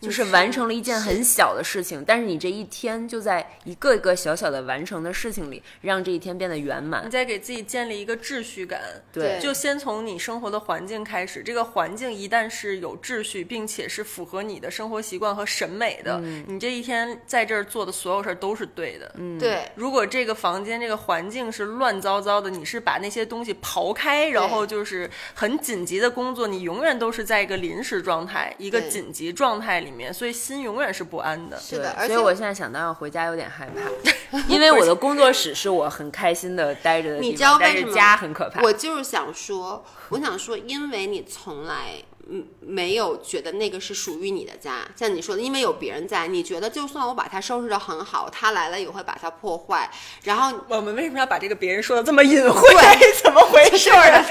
就是完成了一件很小的事情，但是你这一天就在一个一个小小的完成的事情里，让这一天变得圆满你。在给自己建立一个秩序感。对就先从你生活的环境开始。这个环境一旦是有秩序，并且是符合你的生活习惯和审美的，你这一天在这儿做的所有事儿都是对的。嗯，对，如果这个房间、这个环境是乱糟糟的，你是把那些东西刨开，然后就是很紧急的工作，你永远都是在一个临时状态、一个紧急状态里面，所以心永远是不安的。是的，而且所以我现在想到要回家有点害怕，因为我的工作室是我很开心的待着的地方，你知道但是为什么家很可怕。我就是想说，我想说，因为你从来嗯没有觉得那个是属于你的家，像你说的，因为有别人在，你觉得就算我把它收拾的很好，他来了也会把它破坏，然后 我们为什么要把这个别人说的这么隐晦？怎么回事儿啊？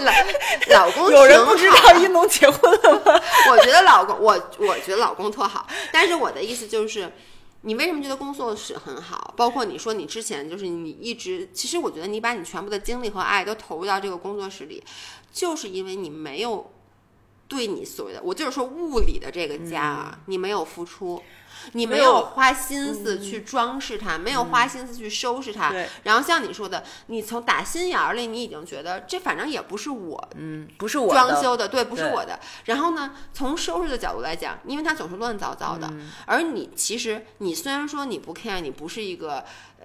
老老公有人不知道一农结婚了吗？我觉得老公，我我觉得老公特好，但是我的意思就是，你为什么觉得工作室很好？包括你说你之前就是你一直，其实我觉得你把你全部的精力和爱都投入到这个工作室里，就是因为你没有对你所谓的，我就是说物理的这个家啊，你没有付出。你没没有有花心思去装饰它，没有花心思去收拾它。对然后像你说的，你从打心眼儿里，你已经觉得这反正也不是我嗯，不是我装修的，对，不是我的。然后呢，从收拾的角度来讲，因为它总是乱糟糟的，嗯而你其实你虽然说你不 care，你不是一个呃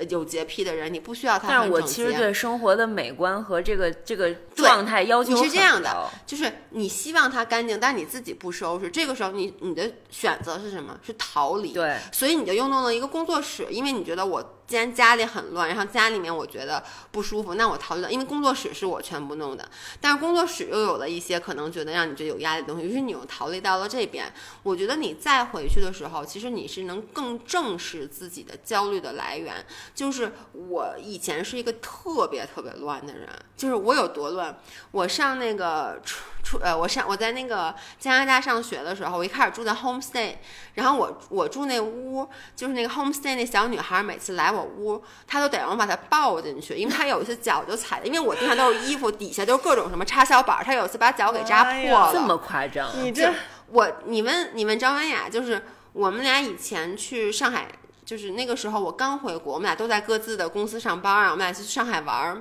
有洁癖的人，你不需要他但是我其实对生活的美观和这个这个状态要求你是这样的，就是你希望它干净，但你自己不收拾，这个时候你你的选择是什么？是逃离。对，所以你就又弄了一个工作室，因为你觉得我既然家里很乱，然后家里面我觉得不舒服，那我逃离了，因为工作室是我全部弄的，但是工作室又有了一些可能觉得让你觉得有压力的东西，于是你又逃离到了这边。我觉得你再回去的时候，其实你是能更正视自己的焦虑的来源。就是我以前是一个特别特别乱的人，就是我有多乱，我上那个初初呃，我上我在那个加拿大上学的时候，我一开始住在 homestay，然后我我住那屋，就是那个 homestay 那小女孩，每次来我屋，他都得让我把他抱进去，因为他有一次脚就踩的，因为我地上都是衣服，底下都是各种什么插销板，他有一次把脚给扎破了。这么夸张？你这我你问你问张文雅，就是我们俩以前去上海，就是那个时候我刚回国，我们俩都在各自的公司上班啊，我们俩去上海玩儿。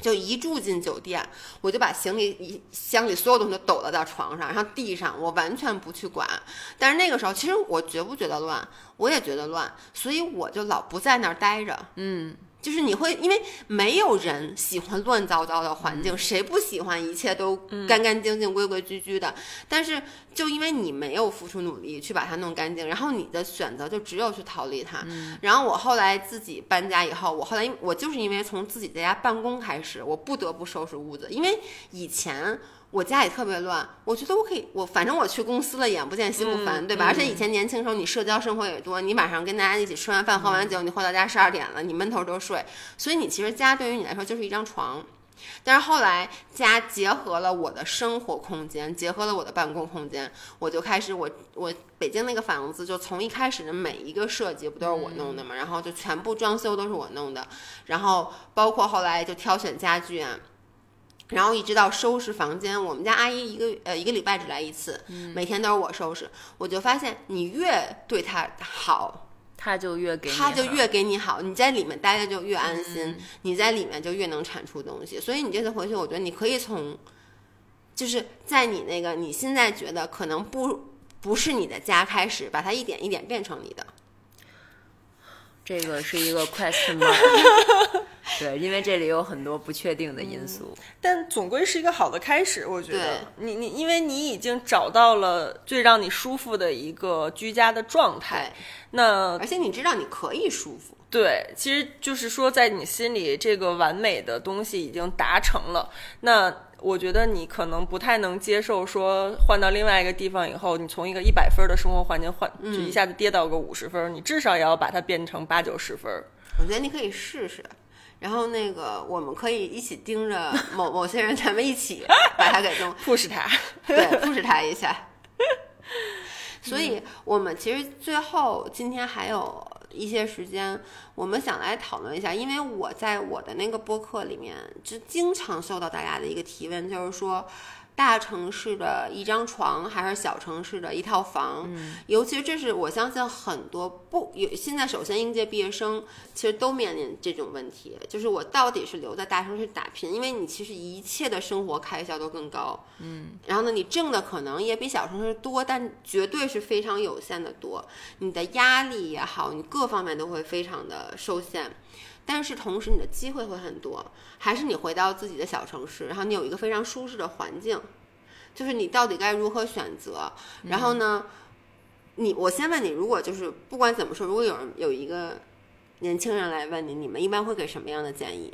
就一住进酒店，我就把行李一箱里所有东西都抖了到床上，然后地上，我完全不去管。但是那个时候，其实我觉不觉得乱，我也觉得乱，所以我就老不在那儿待着。嗯，就是你会，因为没有人喜欢乱糟糟的环境，谁不喜欢一切都干干净净、规规矩矩的？但是就因为你没有付出努力去把它弄干净，然后你的选择就只有去逃离它。然后我后来自己搬家以后，我后来因我就是因为从自己在家办公开始，我不得不收拾屋子，因为以前。我家也特别乱，我觉得我可以，我反正我去公司了，眼不见心不烦，对吧？而且以前年轻时候你社交生活也多，你晚上跟大家一起吃完饭喝完酒，你回到家十二点了，你闷头就睡，所以你其实家对于你来说就是一张床。但是后来家结合了我的生活空间，结合了我的办公空间，我就开始我我北京那个房子就从一开始的每一个设计不都是我弄的嘛，然后就全部装修都是我弄的，然后包括后来就挑选家具啊。然后一直到收拾房间，我们家阿姨一个呃一个礼拜只来一次，每天都是我收拾。我就发现，你越对她好，他就越给你好她就越给你好，你在里面待着就越安心，你在里面就越能产出东西。所以你这次回去，我觉得你可以从，就是在你那个你现在觉得可能不不是你的家开始，把它一点一点变成你的。这个是一个 question mark，对，因为这里有很多不确定的因素。但总归是一个好的开始，我觉得。你你因为你已经找到了最让你舒服的一个居家的状态，那而且你知道你可以舒服，对，其实就是说在你心里这个完美的东西已经达成了，那我觉得你可能不太能接受说换到另外一个地方以后，你从一个一百分的生活环境换就一下子跌到个五十分，你至少也要把它变成八九十分。我觉得你可以试试。然后那个，我们可以一起盯着某某些人，咱们一起把他给弄 push 它，对，push 他一下。所以，我们其实最后今天还有一些时间，我们想来讨论一下，因为我在我的那个播客里面，就经常受到大家的一个提问，就是说，大城市的一张床，还是小城市的一套房。尤其这是我相信很多不有现在首先应届毕业生其实都面临这种问题，就是我到底是留在大城市打拼，因为你其实一切的生活开销都更高。嗯，然后呢，你挣的可能也比小城市多，但绝对是非常有限的多。你的压力也好，你各方面都会非常的受限。但是同时，你的机会会很多，还是你回到自己的小城市，然后你有一个非常舒适的环境，就是你到底该如何选择？然后呢，你我先问你，如果就是不管怎么说，如果有人有一个年轻人来问你，你们一般会给什么样的建议？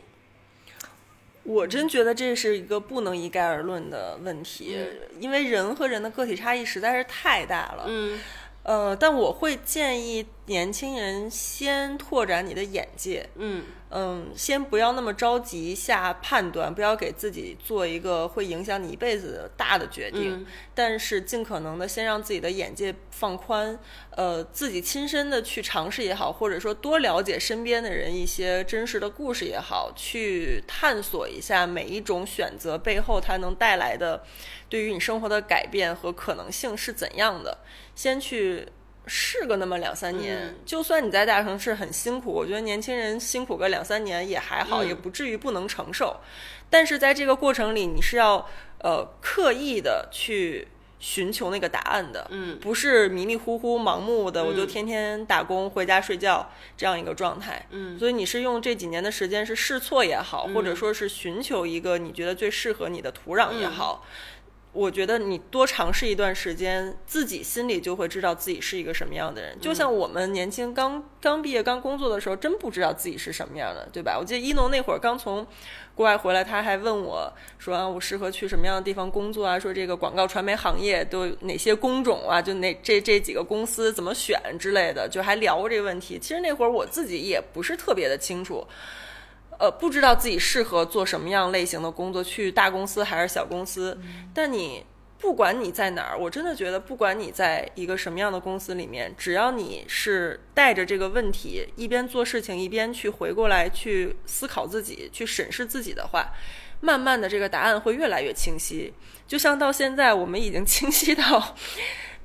我真觉得这是一个不能一概而论的问题，因为人和人的个体差异实在是太大了。嗯。呃，但我会建议年轻人先拓展你的眼界，嗯嗯，先不要那么着急下判断，不要给自己做一个会影响你一辈子的大的决定，但是尽可能的先让自己的眼界放宽，呃，自己亲身的去尝试也好，或者说多了解身边的人一些真实的故事也好，去探索一下每一种选择背后它能带来的。对于你生活的改变和可能性是怎样的？先去试个那么两三年，就算你在大城市很辛苦，我觉得年轻人辛苦个两三年也还好，也不至于不能承受。但是在这个过程里，你是要呃刻意的去寻求那个答案的，嗯，不是迷迷糊糊、盲目的，我就天天打工回家睡觉这样一个状态，嗯。所以你是用这几年的时间是试错也好，或者说是寻求一个你觉得最适合你的土壤也好。我觉得你多尝试一段时间，自己心里就会知道自己是一个什么样的人。就像我们年轻刚刚毕业、刚工作的时候，真不知道自己是什么样的，对吧？我记得一农那会儿刚从国外回来，他还问我说：“啊，我适合去什么样的地方工作啊？说这个广告传媒行业都哪些工种啊？就那这这几个公司怎么选之类的，就还聊过这个问题。其实那会儿我自己也不是特别的清楚。”呃，不知道自己适合做什么样类型的工作，去大公司还是小公司。但你不管你在哪儿，我真的觉得，不管你在一个什么样的公司里面，只要你是带着这个问题，一边做事情，一边去回过来去思考自己，去审视自己的话，慢慢的这个答案会越来越清晰。就像到现在，我们已经 清晰到。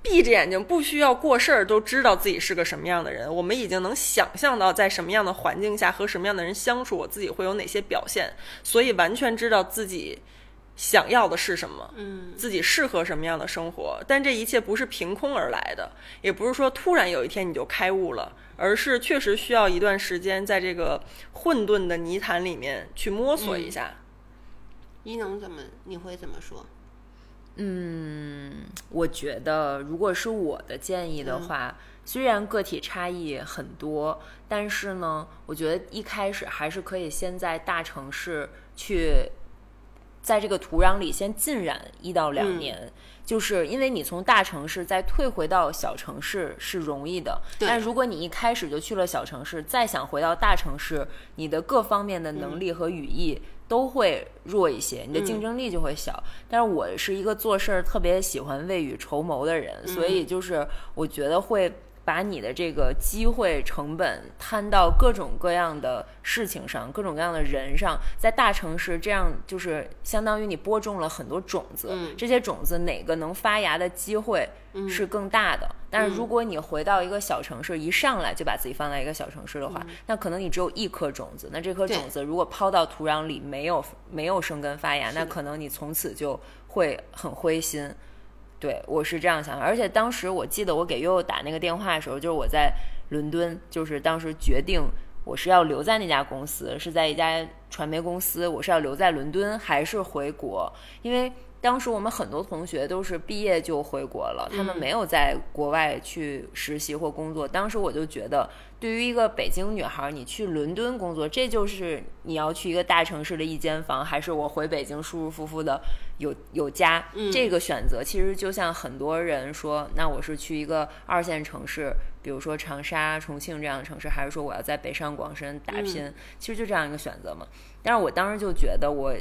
闭着眼睛不需要过事儿，都知道自己是个什么样的人。我们已经能想象到在什么样的环境下和什么样的人相处，我自己会有哪些表现，所以完全知道自己想要的是什么，嗯，自己适合什么样的生活。但这一切不是凭空而来的，也不是说突然有一天你就开悟了，而是确实需要一段时间在这个混沌的泥潭里面去摸索一下。一能怎么？你会怎么说？嗯，我觉得如果是我的建议的话，虽然个体差异很多，但是呢，我觉得一开始还是可以先在大城市去，在这个土壤里先浸染一到两年，就是因为你从大城市再退回到小城市是容易的，但如果你一开始就去了小城市，再想回到大城市，你的各方面的能力和语义。都会弱一些，你的竞争力就会小。但是我是一个做事儿特别喜欢未雨绸缪的人，所以就是我觉得会。把你的这个机会成本摊到各种各样的事情上，各种各样的人上，在大城市这样就是相当于你播种了很多种子，这些种子哪个能发芽的机会是更大的？但是如果你回到一个小城市，一上来就把自己放在一个小城市的话，那可能你只有一颗种子，那这颗种子如果抛到土壤里没有没有生根发芽，那可能你从此就会很灰心。对，我是这样想，而且当时我记得我给悠悠打那个电话的时候，就是我在伦敦，就是当时决定我是要留在那家公司，是在一家传媒公司，我是要留在伦敦还是回国，因为。当时我们很多同学都是毕业就回国了，他们没有在国外去实习或工作。当时我就觉得，对于一个北京女孩，你去伦敦工作，这就是你要去一个大城市的一间房，还是我回北京舒舒服服的有有家？这个选择其实就像很多人说，那我是去一个二线城市，比如说长沙、重庆这样的城市，还是说我要在北上广深打拼？其实就这样一个选择嘛。但是我当时就觉得我。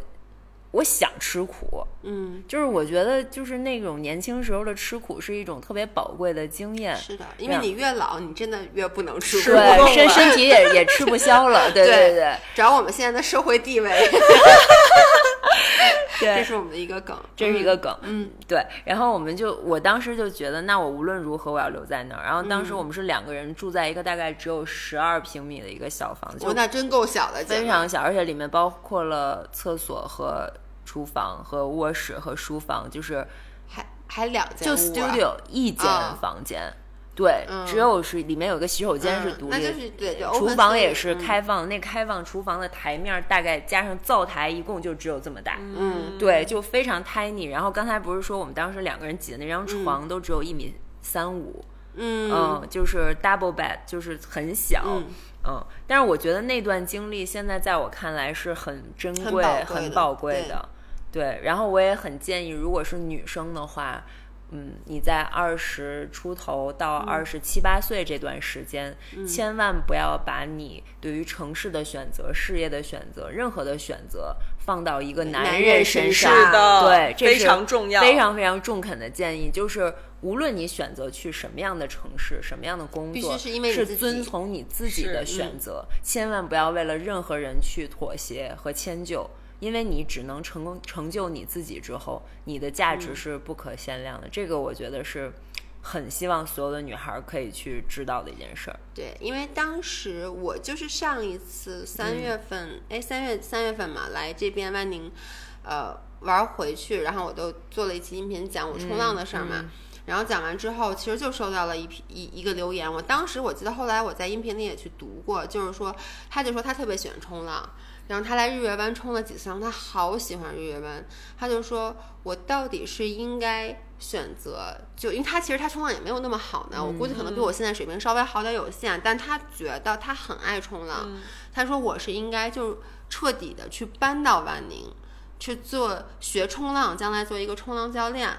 我想吃苦，嗯，就是我觉得，就是那种年轻时候的吃苦是一种特别宝贵的经验。是的，因为你越老，你真的越不能吃苦，对，身身体也也吃不消了。对 对对，主要我们现在的社会地位，对这是我们的一个梗，这是一个梗，嗯，对。然后我们就，我当时就觉得，那我无论如何我要留在那儿。然后当时我们是两个人住在一个大概只有十二平米的一个小房子，哦，那真够小的，非常小，而且里面包括了厕所和厨房和卧室和书房，就是还还两间就 studio 一间啊房间。对，嗯只有是里面有个洗手间是嗯独立的，那就是对对厨房也是嗯开放。那开放厨房的台面大概加上灶台，一共就只有这么大。嗯对，就非常 tiny。然后刚才不是说我们当时两个人挤的那张嗯床都只有一米三五，嗯嗯，就是 double bed，就是很小。嗯嗯，但是我觉得那段经历现在在我看来是很珍贵、很宝贵的。对，然后我也很建议，如果是女生的话，嗯，你在二十出头到二十七八岁这段时间，千万不要把你对于城市的选择、事业的选择、任何的选择放到一个男男人身身上。是的，对，这非是常重要，非常非常中肯的建议，就是无论你选择去什么样的城市、什么样的工作，必须是因为是遵从你自己的选择，千万不要为了任何人去妥协和迁就。因为你只能成功成就你自己之后，你的价嗯值是不可限量的。这个我觉得是很希望所有的女孩可以去知道的一件事儿。对，因为当时我就是上一次三月份，哎、三月三月份嘛，来这边万宁，呃，玩回去，然后我都做了一期音频讲我冲浪的事儿嘛。然后讲完之后，其实就收到了一批一一个留言。我当时我记得后来我在音频里也去读过，就是说他就说他特别喜欢冲浪，然后他来日月湾冲了几次，然后他好喜欢日月湾，他就说我到底是应该选择，就因为他其实他冲浪也没有那么好呢，我估计可能比我现在水平稍微好点有限，但他觉得他很爱冲浪，他说我是应该就彻底的去搬到万宁去做学冲浪，将来做一个冲浪教练。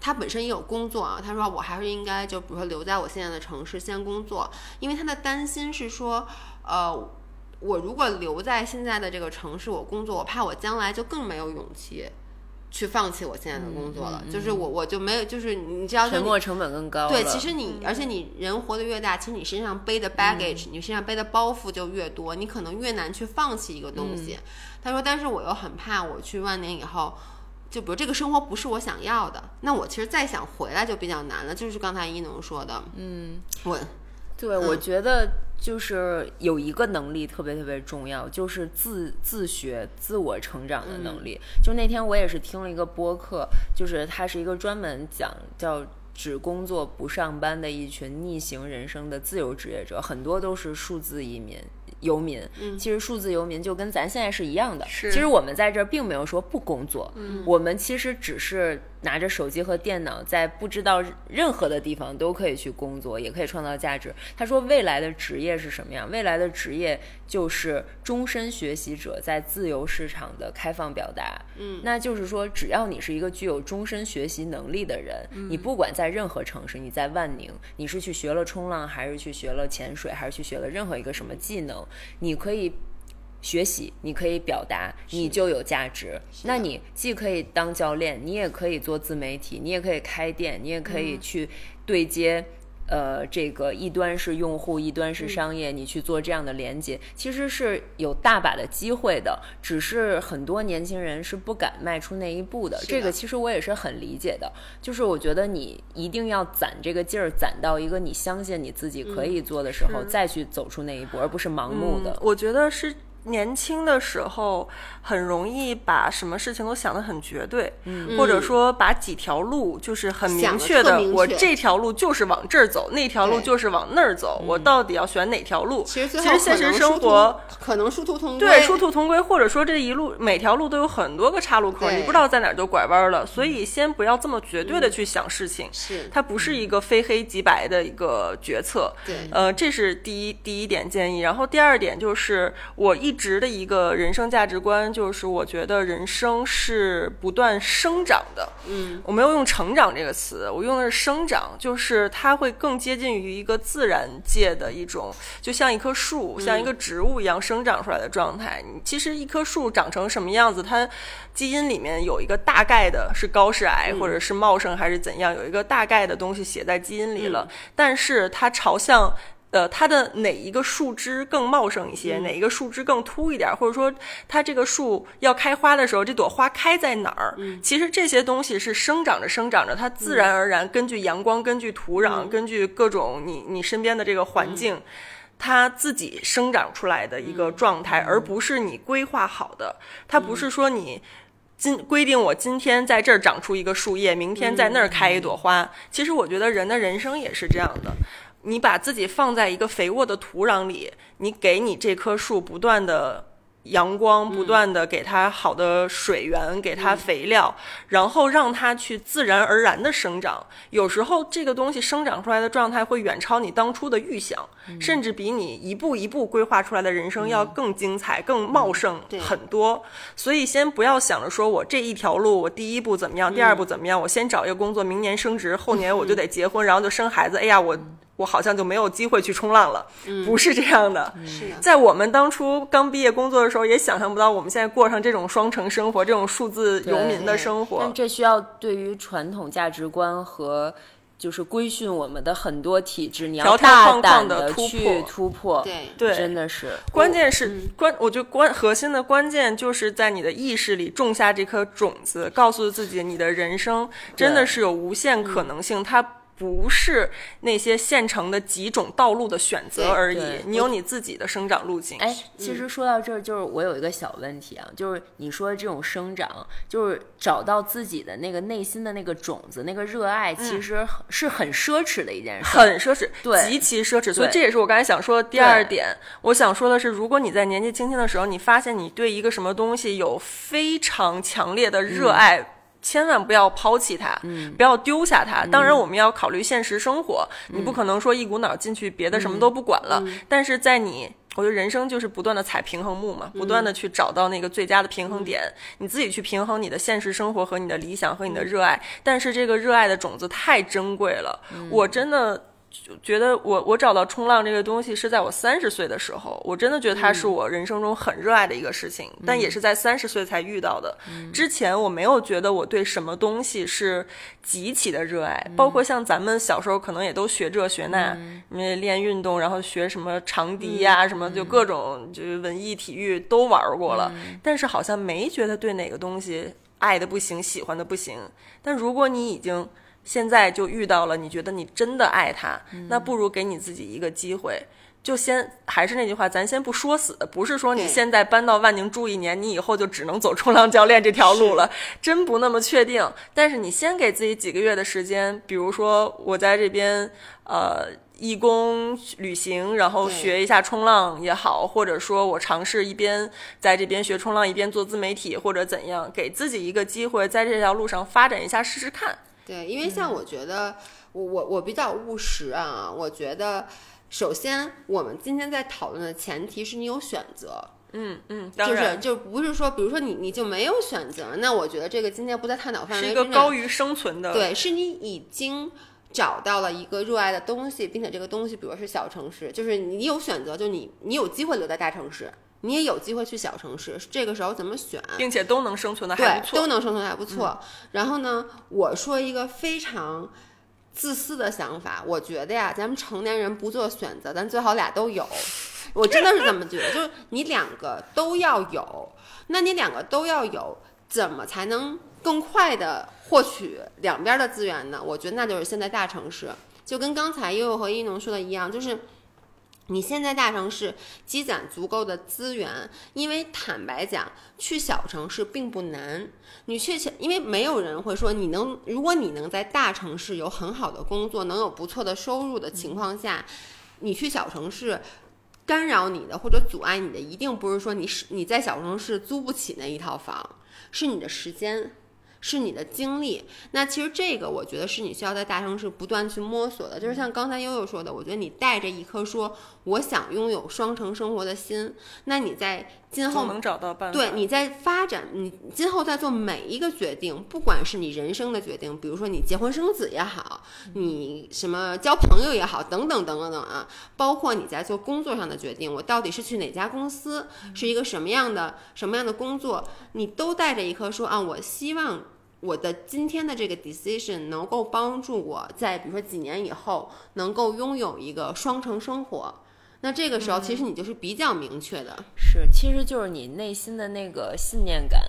他本身也有工作啊，他说我还是应该就比如说留在我现在的城市先工作，因为他的担心是说，呃，我如果留在现在的这个城市我工作，我怕我将来就更没有勇气去放弃我现在的工作了，就是我我就没有，就是你知道，沉没成本更高。对，其实你，而且你人活得越大，其实你身上背的 baggage，、你身上背的包袱就越多，你可能越难去放弃一个东西。他说，但是我又很怕，我去万年以后，就比如这个生活不是我想要的，那我其实再想回来就比较难了。就是刚才一农说的，嗯，我对，我觉得就是有一个能力特别特别重要，就是自自学、自我成长的能力。就那天我也是听了一个播客，就是他是一个专门讲叫。只工作不上班的一群逆行人生的自由职业者，很多都是数字移民、游民。其实数字游民就跟咱现在是一样的。是其实我们在这儿并没有说不工作，我们其实只是拿着手机和电脑，在不知道任何的地方都可以去工作，也可以创造价值。他说未来的职业是什么样？未来的职业就是终身学习者在自由市场的开放表达。嗯，那就是说，只要你是一个具有终身学习能力的人，你不管在任何城市，你在万宁，你是去学了冲浪，还是去学了潜水，还是去学了任何一个什么技能，你可以。学习，你可以表达，你就有价值。那你既可以当教练，你也可以做自媒体，你也可以开店，你也可以去对接。呃，这个一端是用户，一端是商业，你去做这样的连接，其实是有大把的机会的，只是很多年轻人是不敢迈出那一步的。的这个其实我也是很理解的，就是我觉得你一定要攒这个劲儿，攒到一个你相信你自己可以做的时候，是再去走出那一步，而不是盲目的。嗯我觉得是年轻的时候很容易把什么事情都想得很绝对，嗯，或者说把几条路就是很明确的，确我这条路就是往这儿走，那条路就是往那儿走，我到底要选哪条路？其实其实现实生活。可能殊途同归，对，殊途同归，或者说这一路每条路都有很多个岔路口，你不知道在哪儿就拐弯了。所以先不要这么绝对的去想事情，是它不是一个非黑即白的一个决策。对呃，这是第一第一点建议。然后第二点就是我一直的一个人生价值观，就是我觉得人生是不断生长的。嗯，我没有用成长这个词，我用的是生长，就是它会更接近于一个自然界的一种，就像一棵树，像一个植物一样生长出来的状态。你其实一棵树长成什么样子，它基因里面有一个大概的是高是矮，或者是茂盛还是怎样，有一个大概的东西写在基因里了。但是它朝向呃，它的哪一个树枝更茂盛一些，哪一个树枝更秃一点，或者说它这个树要开花的时候，这朵花开在哪儿？其实这些东西是生长着生长着，它自然而然根据阳光、根据土壤、根据各种你你身边的这个环境，它自己生长出来的一个状态，而不是你规划好的。它不是说你。今规定我今天在这儿长出一个树叶，明天在那儿开一朵花。其实我觉得人的人生也是这样的。你把自己放在一个肥沃的土壤里，你给你这棵树不断的阳光，不断的给它好的水源，给它肥料，然后让它去自然而然的生长。有时候这个东西生长出来的状态会远超你当初的预想，甚至比你一步一步规划出来的人生要更精彩、更茂盛很多。所以先不要想着说我这一条路，我第一步怎么样，第二步怎么样，我先找一个工作，明年升职，后年我就得结婚，然后就生孩子。哎呀，我。我好像就没有机会去冲浪了，不是这样的。在我们当初刚毕业工作的时候，也想象不到我们现在过上这种双城生活，这种数字游民的生活。但这需要对于传统价值观和就是规训我们的很多体制，你要大胆的去突破。对对，真的是。关键是关，我觉得关核心的关键就是在你的意识里种下这颗种子，告诉自己你的人生真的是有无限可能性。它。不是那些现成的几种道路的选择而已，你有你自己的生长路径。哎，其实说到这儿，就是我有一个小问题啊，就是你说的这种生长，就是找到自己的那个内心的那个种子、那个热爱，其实是很奢侈的一件事，很奢侈，对，极其奢侈。所以这也是我刚才想说的第二点。我想说的是，如果你在年纪轻轻的时候，你发现你对一个什么东西有非常强烈的热爱。千万不要抛弃它，不要丢下它。当然，我们要考虑现实生活，你不可能说一股脑进去，别的什么都不管了。但是在你，我觉得人生就是不断的踩平衡木嘛，不断的去找到那个最佳的平衡点，你自己去平衡你的现实生活和你的理想和你的热爱。但是这个热爱的种子太珍贵了，我真的。觉得我我找到冲浪这个东西是在我三十岁的时候，我真的觉得它是我人生中很热爱的一个事情，但也是在三十岁才遇到的。之前我没有觉得我对什么东西是极其的热爱，包括像咱们小时候可能也都学这学那，因为练运动，然后学什么长笛呀，什么就各种就是文艺体育都玩过了，但是好像没觉得对哪个东西爱的不行，喜欢的不行。但如果你已经现在就遇到了，你觉得你真的爱他，那不如给你自己一个机会，就先还是那句话，咱先不说死，不是说你现在搬到万宁住一年，你以后就只能走冲浪教练这条路了，真不那么确定。但是你先给自己几个月的时间，比如说我在这边呃义工旅行，然后学一下冲浪也好，或者说我尝试一边在这边学冲浪一边做自媒体或者怎样，给自己一个机会，在这条路上发展一下试试看。对，因为像我觉得，我我我比较务实啊。我觉得，首先我们今天在讨论的前提是你有选择，嗯嗯，就是就不是说，比如说你你就没有选择，那我觉得这个今天不在探讨范围是一个高于生存的，对，是你已经找到了一个热爱的东西，并且这个东西，比如说是小城市，就是你有选择，就你你有机会留在大城市。你也有机会去小城市，这个时候怎么选，并且都能生存的还不错，都能生存还不错。然后呢，我说一个非常自私的想法，我觉得呀，咱们成年人不做选择，咱最好俩都有。我真的是这么觉得，就是你两个都要有，那你两个都要有，怎么才能更快的获取两边的资源呢？我觉得那就是现在大城市，就跟刚才悠悠和一农说的一样，就是。你现在大城市积攒足够的资源，因为坦白讲，去小城市并不难。你去，因为没有人会说你能，如果你能在大城市有很好的工作，能有不错的收入的情况下，你去小城市，干扰你的或者阻碍你的，一定不是说你是你在小城市租不起那一套房，是你的时间。是你的经历，那其实这个我觉得是你需要在大城市不断去摸索的。就是像刚才悠悠说的，我觉得你带着一颗说我想拥有双城生活的心，那你在今后能找到办法。对，你在发展，你今后在做每一个决定，不管是你人生的决定，比如说你结婚生子也好，你什么交朋友也好，等等等等等啊，包括你在做工作上的决定，我到底是去哪家公司，是一个什么样的什么样的工作，你都带着一颗说啊，我希望。我的今天的这个 decision 能够帮助我在比如说几年以后能够拥有一个双城生活。那这个时候，其实你就是比较明确的，是，其实就是你内心的那个信念感，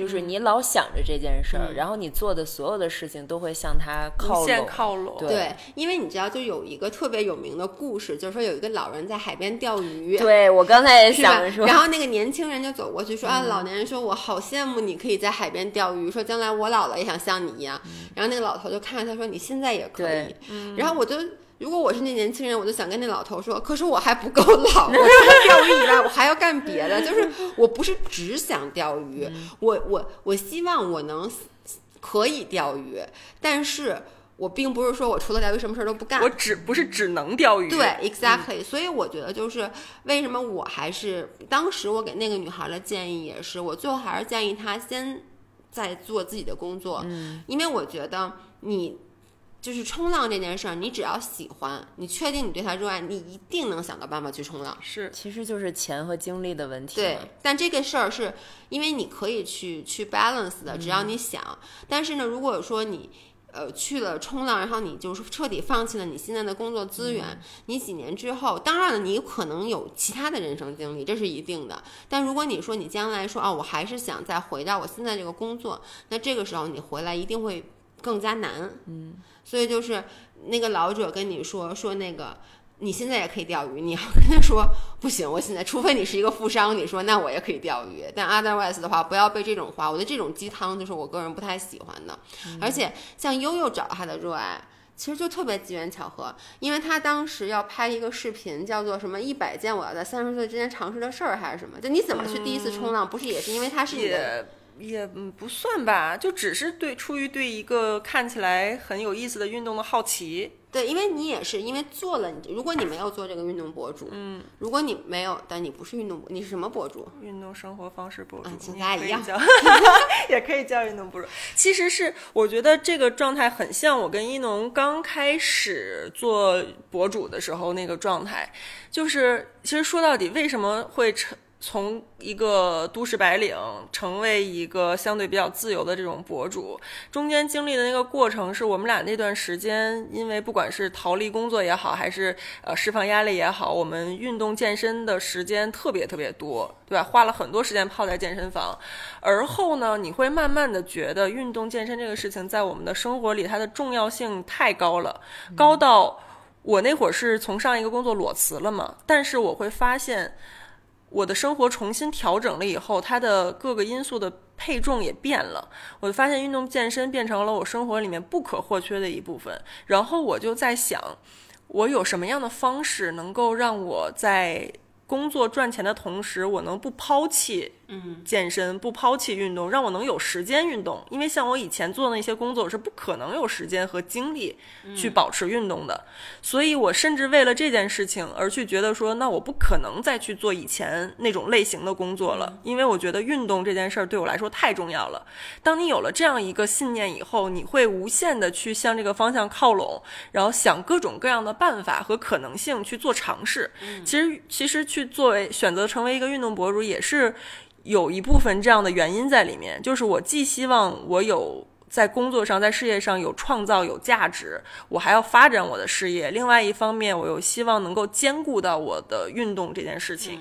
就是你老想着这件事儿，嗯然后你做的所有的事情都会向他靠拢。靠拢。对对，因为你知道，就有一个特别有名的故事，就是说有一个老人在海边钓鱼，对我刚才也想着？说，然后那个年轻人就走过去说：“啊，老年人说，我好羡慕你可以在海边钓鱼，说将来我老了也想像你一样。然后那个老头就看着他说：“你现在也可以对。然后我就。如果我是那年轻人，我就想跟那老头说：“可是我还不够老，我除了钓鱼以外，我还要干别的。就是我不是只想钓鱼，我我我希望我能可以钓鱼，但是我并不是说我除了钓鱼什么事儿都不干。我只不是只能钓鱼，对，exactly、所以我觉得就是为什么我还是当时我给那个女孩的建议也是，我最后还是建议她先在做自己的工作，嗯，因为我觉得你。就是冲浪这件事儿，你只要喜欢，你确定你对它热爱，你一定能想到办法去冲浪。是其实就是钱和精力的问题。对，，但这个事儿是因为你可以去去 balance 的，只要你想。但是呢，如果说你呃去了冲浪，然后你就是彻底放弃了你现在的工作资源，你几年之后，当然了，你可能有其他的人生经历，这是一定的。但如果你说你将来说啊，我还是想再回到我现在这个工作，那这个时候你回来一定会更加难。嗯，所以就是那个老者跟你说说那个。你现在也可以钓鱼，你要跟他说不行，我现在除非你是一个富商，你说那我也可以钓鱼，但 otherwise 的话，不要被这种话，我觉得这种鸡汤就是我个人不太喜欢的。而且像悠悠找他的热爱，其实就特别机缘巧合，因为他当时要拍一个视频，叫做什么一百件我要在三十岁之前尝试的事儿，还是什么？就你怎么去第一次冲浪，不是也是因为他是你的也不算吧，就只是对出于对一个看起来很有意思的运动的好奇。对，因为你也是因为做了，如果你没有做这个运动博主，嗯，如果你没有，但你不是运动博，你是什么博主？运动生活方式博主，嗯请你大家一样 也可以叫运动博主。其实是我觉得这个状态很像我跟一农刚开始做博主的时候那个状态，就是其实说到底，为什么会成从一个都市白领成为一个相对比较自由的这种博主，中间经历的那个过程，是我们俩那段时间，因为不管是逃离工作也好，还是呃释放压力也好，我们运动健身的时间特别特别多，对吧？花了很多时间泡在健身房，而后呢，你会慢慢的觉得运动健身这个事情在我们的生活里，它的重要性太高了，高到我那会儿是从上一个工作裸辞了嘛，但是我会发现。我的生活重新调整了以后，它的各个因素的配重也变了。我就发现运动健身变成了我生活里面不可或缺的一部分。然后我就在想，我有什么样的方式能够让我在工作赚钱的同时，我能不抛弃嗯健身，不抛弃运动，让我能有时间运动。因为像我以前做的那些工作，我是不可能有时间和精力去保持运动的。所以我甚至为了这件事情而去觉得说，那我不可能再去做以前那种类型的工作了，因为我觉得运动这件事儿对我来说太重要了。当你有了这样一个信念以后，你会无限的去向这个方向靠拢，然后想各种各样的办法和可能性去做尝试。其实，其实去作为选择成为一个运动博主，也是有一部分这样的原因在里面。就是我既希望我有在工作上、在事业上有创造、有价值，我还要发展我的事业；另外一方面，我又希望能够兼顾到我的运动这件事情，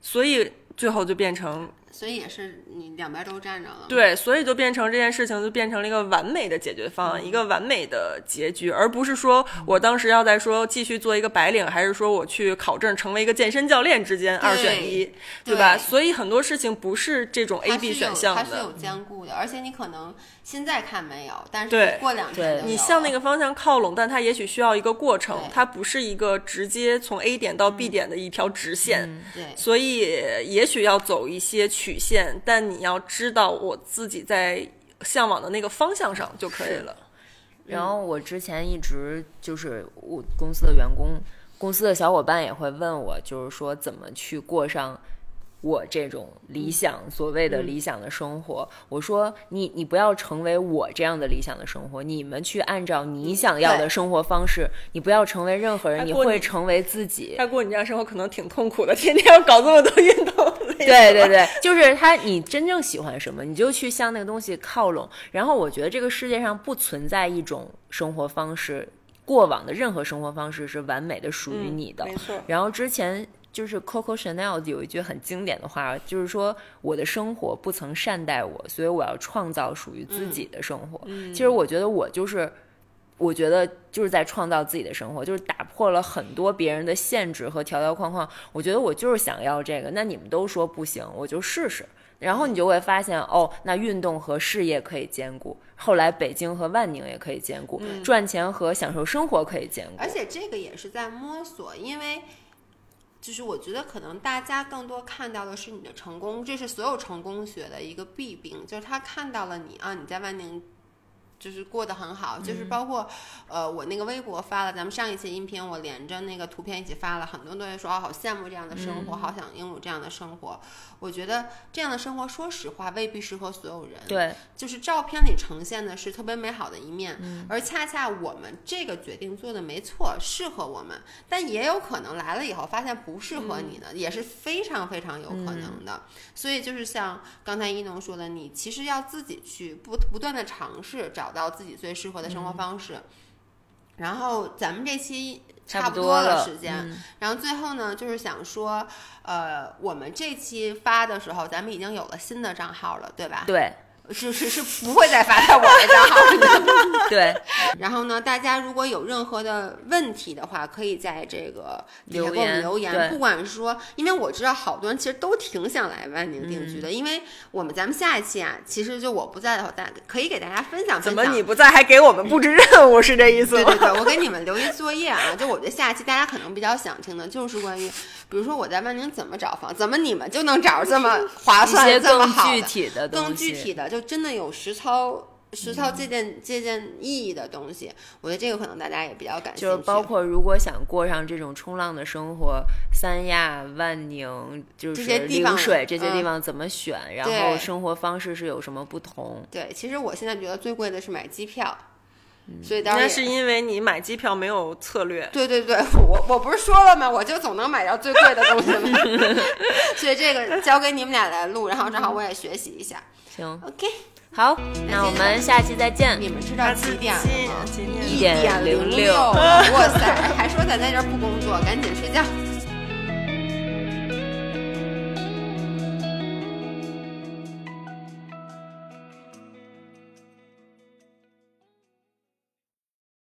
所以最后就变成所以也是你两边都站着了。对，所以就变成这件事情就变成了一个完美的解决方案，一个完美的结局，而不是说我当时要在说继续做一个白领，还是说我去考证成为一个健身教练之间二选一，对吧？对所以很多事情不是这种 A、B 选项的它是有。兼顾的，而且你可能现在看没有，但是你过两天你向那个方向靠拢，但它也许需要一个过程，它不是一个直接从 A 点到 B 点的一条直线。对所以也许要走一些曲线，但你要知道我自己在向往的那个方向上就可以了。然后我之前一直就是我公司的员工，公司的小伙伴也会问我，就是说怎么去过上我这种理想，所谓的理想的生活。我说你，你不要成为我这样的理想的生活，你们去按照你想要的生活方式，你不要成为任何人，你会成为自己。他过你这样生活可能挺痛苦的，天天要搞这么多运动。对对对，就是他，你真正喜欢什么，你就去向那个东西靠拢。然后我觉得这个世界上不存在一种生活方式，过往的任何生活方式是完美的，属于你的。没错。然后之前。就是 Coco Chanel 有一句很经典的话，就是说我的生活不曾善待我，所以我要创造属于自己的生活。其实我觉得我就是，我觉得就是在创造自己的生活，就是打破了很多别人的限制和条条框框。我觉得我就是想要这个，那你们都说不行，我就试试。然后你就会发现，哦，那运动和事业可以兼顾。后来北京和万宁也可以兼顾，赚钱和享受生活可以兼顾。而且这个也是在摸索，因为。就是我觉得可能大家更多看到的是你的成功，这是所有成功学的一个弊病，就是他看到了你啊，你在外面。就是过得很好，就是包括，呃，我那个微博发了咱们上一期音频，我连着那个图片一起发了，很多人都会说，哦，好羡慕这样的生活，好想拥有这样的生活。我觉得这样的生活，说实话，未必适合所有人。对，就是照片里呈现的是特别美好的一面，而恰恰我们这个决定做的没错，适合我们，但也有可能来了以后发现不适合你的，也是非常非常有可能的。所以就是像刚才一农说的，你其实要自己去不不断的尝试找。找到自己最适合的生活方式，然后咱们这期差不多了时间，然后最后呢，就是想说，呃，我们这期发的时候，咱们已经有了新的账号了，对吧？对。是是是不会再发在我的账号的。对，然后呢，大家如果有任何的问题的话，可以在这个底下给我们留言。不管是说，因为我知道好多人其实都挺想来万宁定居的，因为我们咱们下一期啊，其实就我不在的话，大可以给大家分享分享。怎么你不在还给我们布置任务？是这意思吗？对对对，我给你们留一作业啊，就我觉得下一期大家可能比较想听的就是关于。比如说我在万宁怎么找房，怎么你们就能找着这么划算、这么好的、更具体的，就真的有实操、实操借鉴、借鉴意义的东西。我觉得这个可能大家也比较感兴趣。就是包括如果想过上这种冲浪的生活，三亚、万宁就是陵水这些地方怎么选，然后生活方式是有什么不同？对，其实我现在觉得最贵的是买机票。所以那是因为你买机票没有策略。对对对，我我不是说了吗？我就总能买到最贵的东西吗？所以这个交给你们俩来录，然后正好我也学习一下。行，OK，好，那我们下期再见。你们知道几点了吗？一点零六。哇塞，还说咱在这不工作，赶紧睡觉。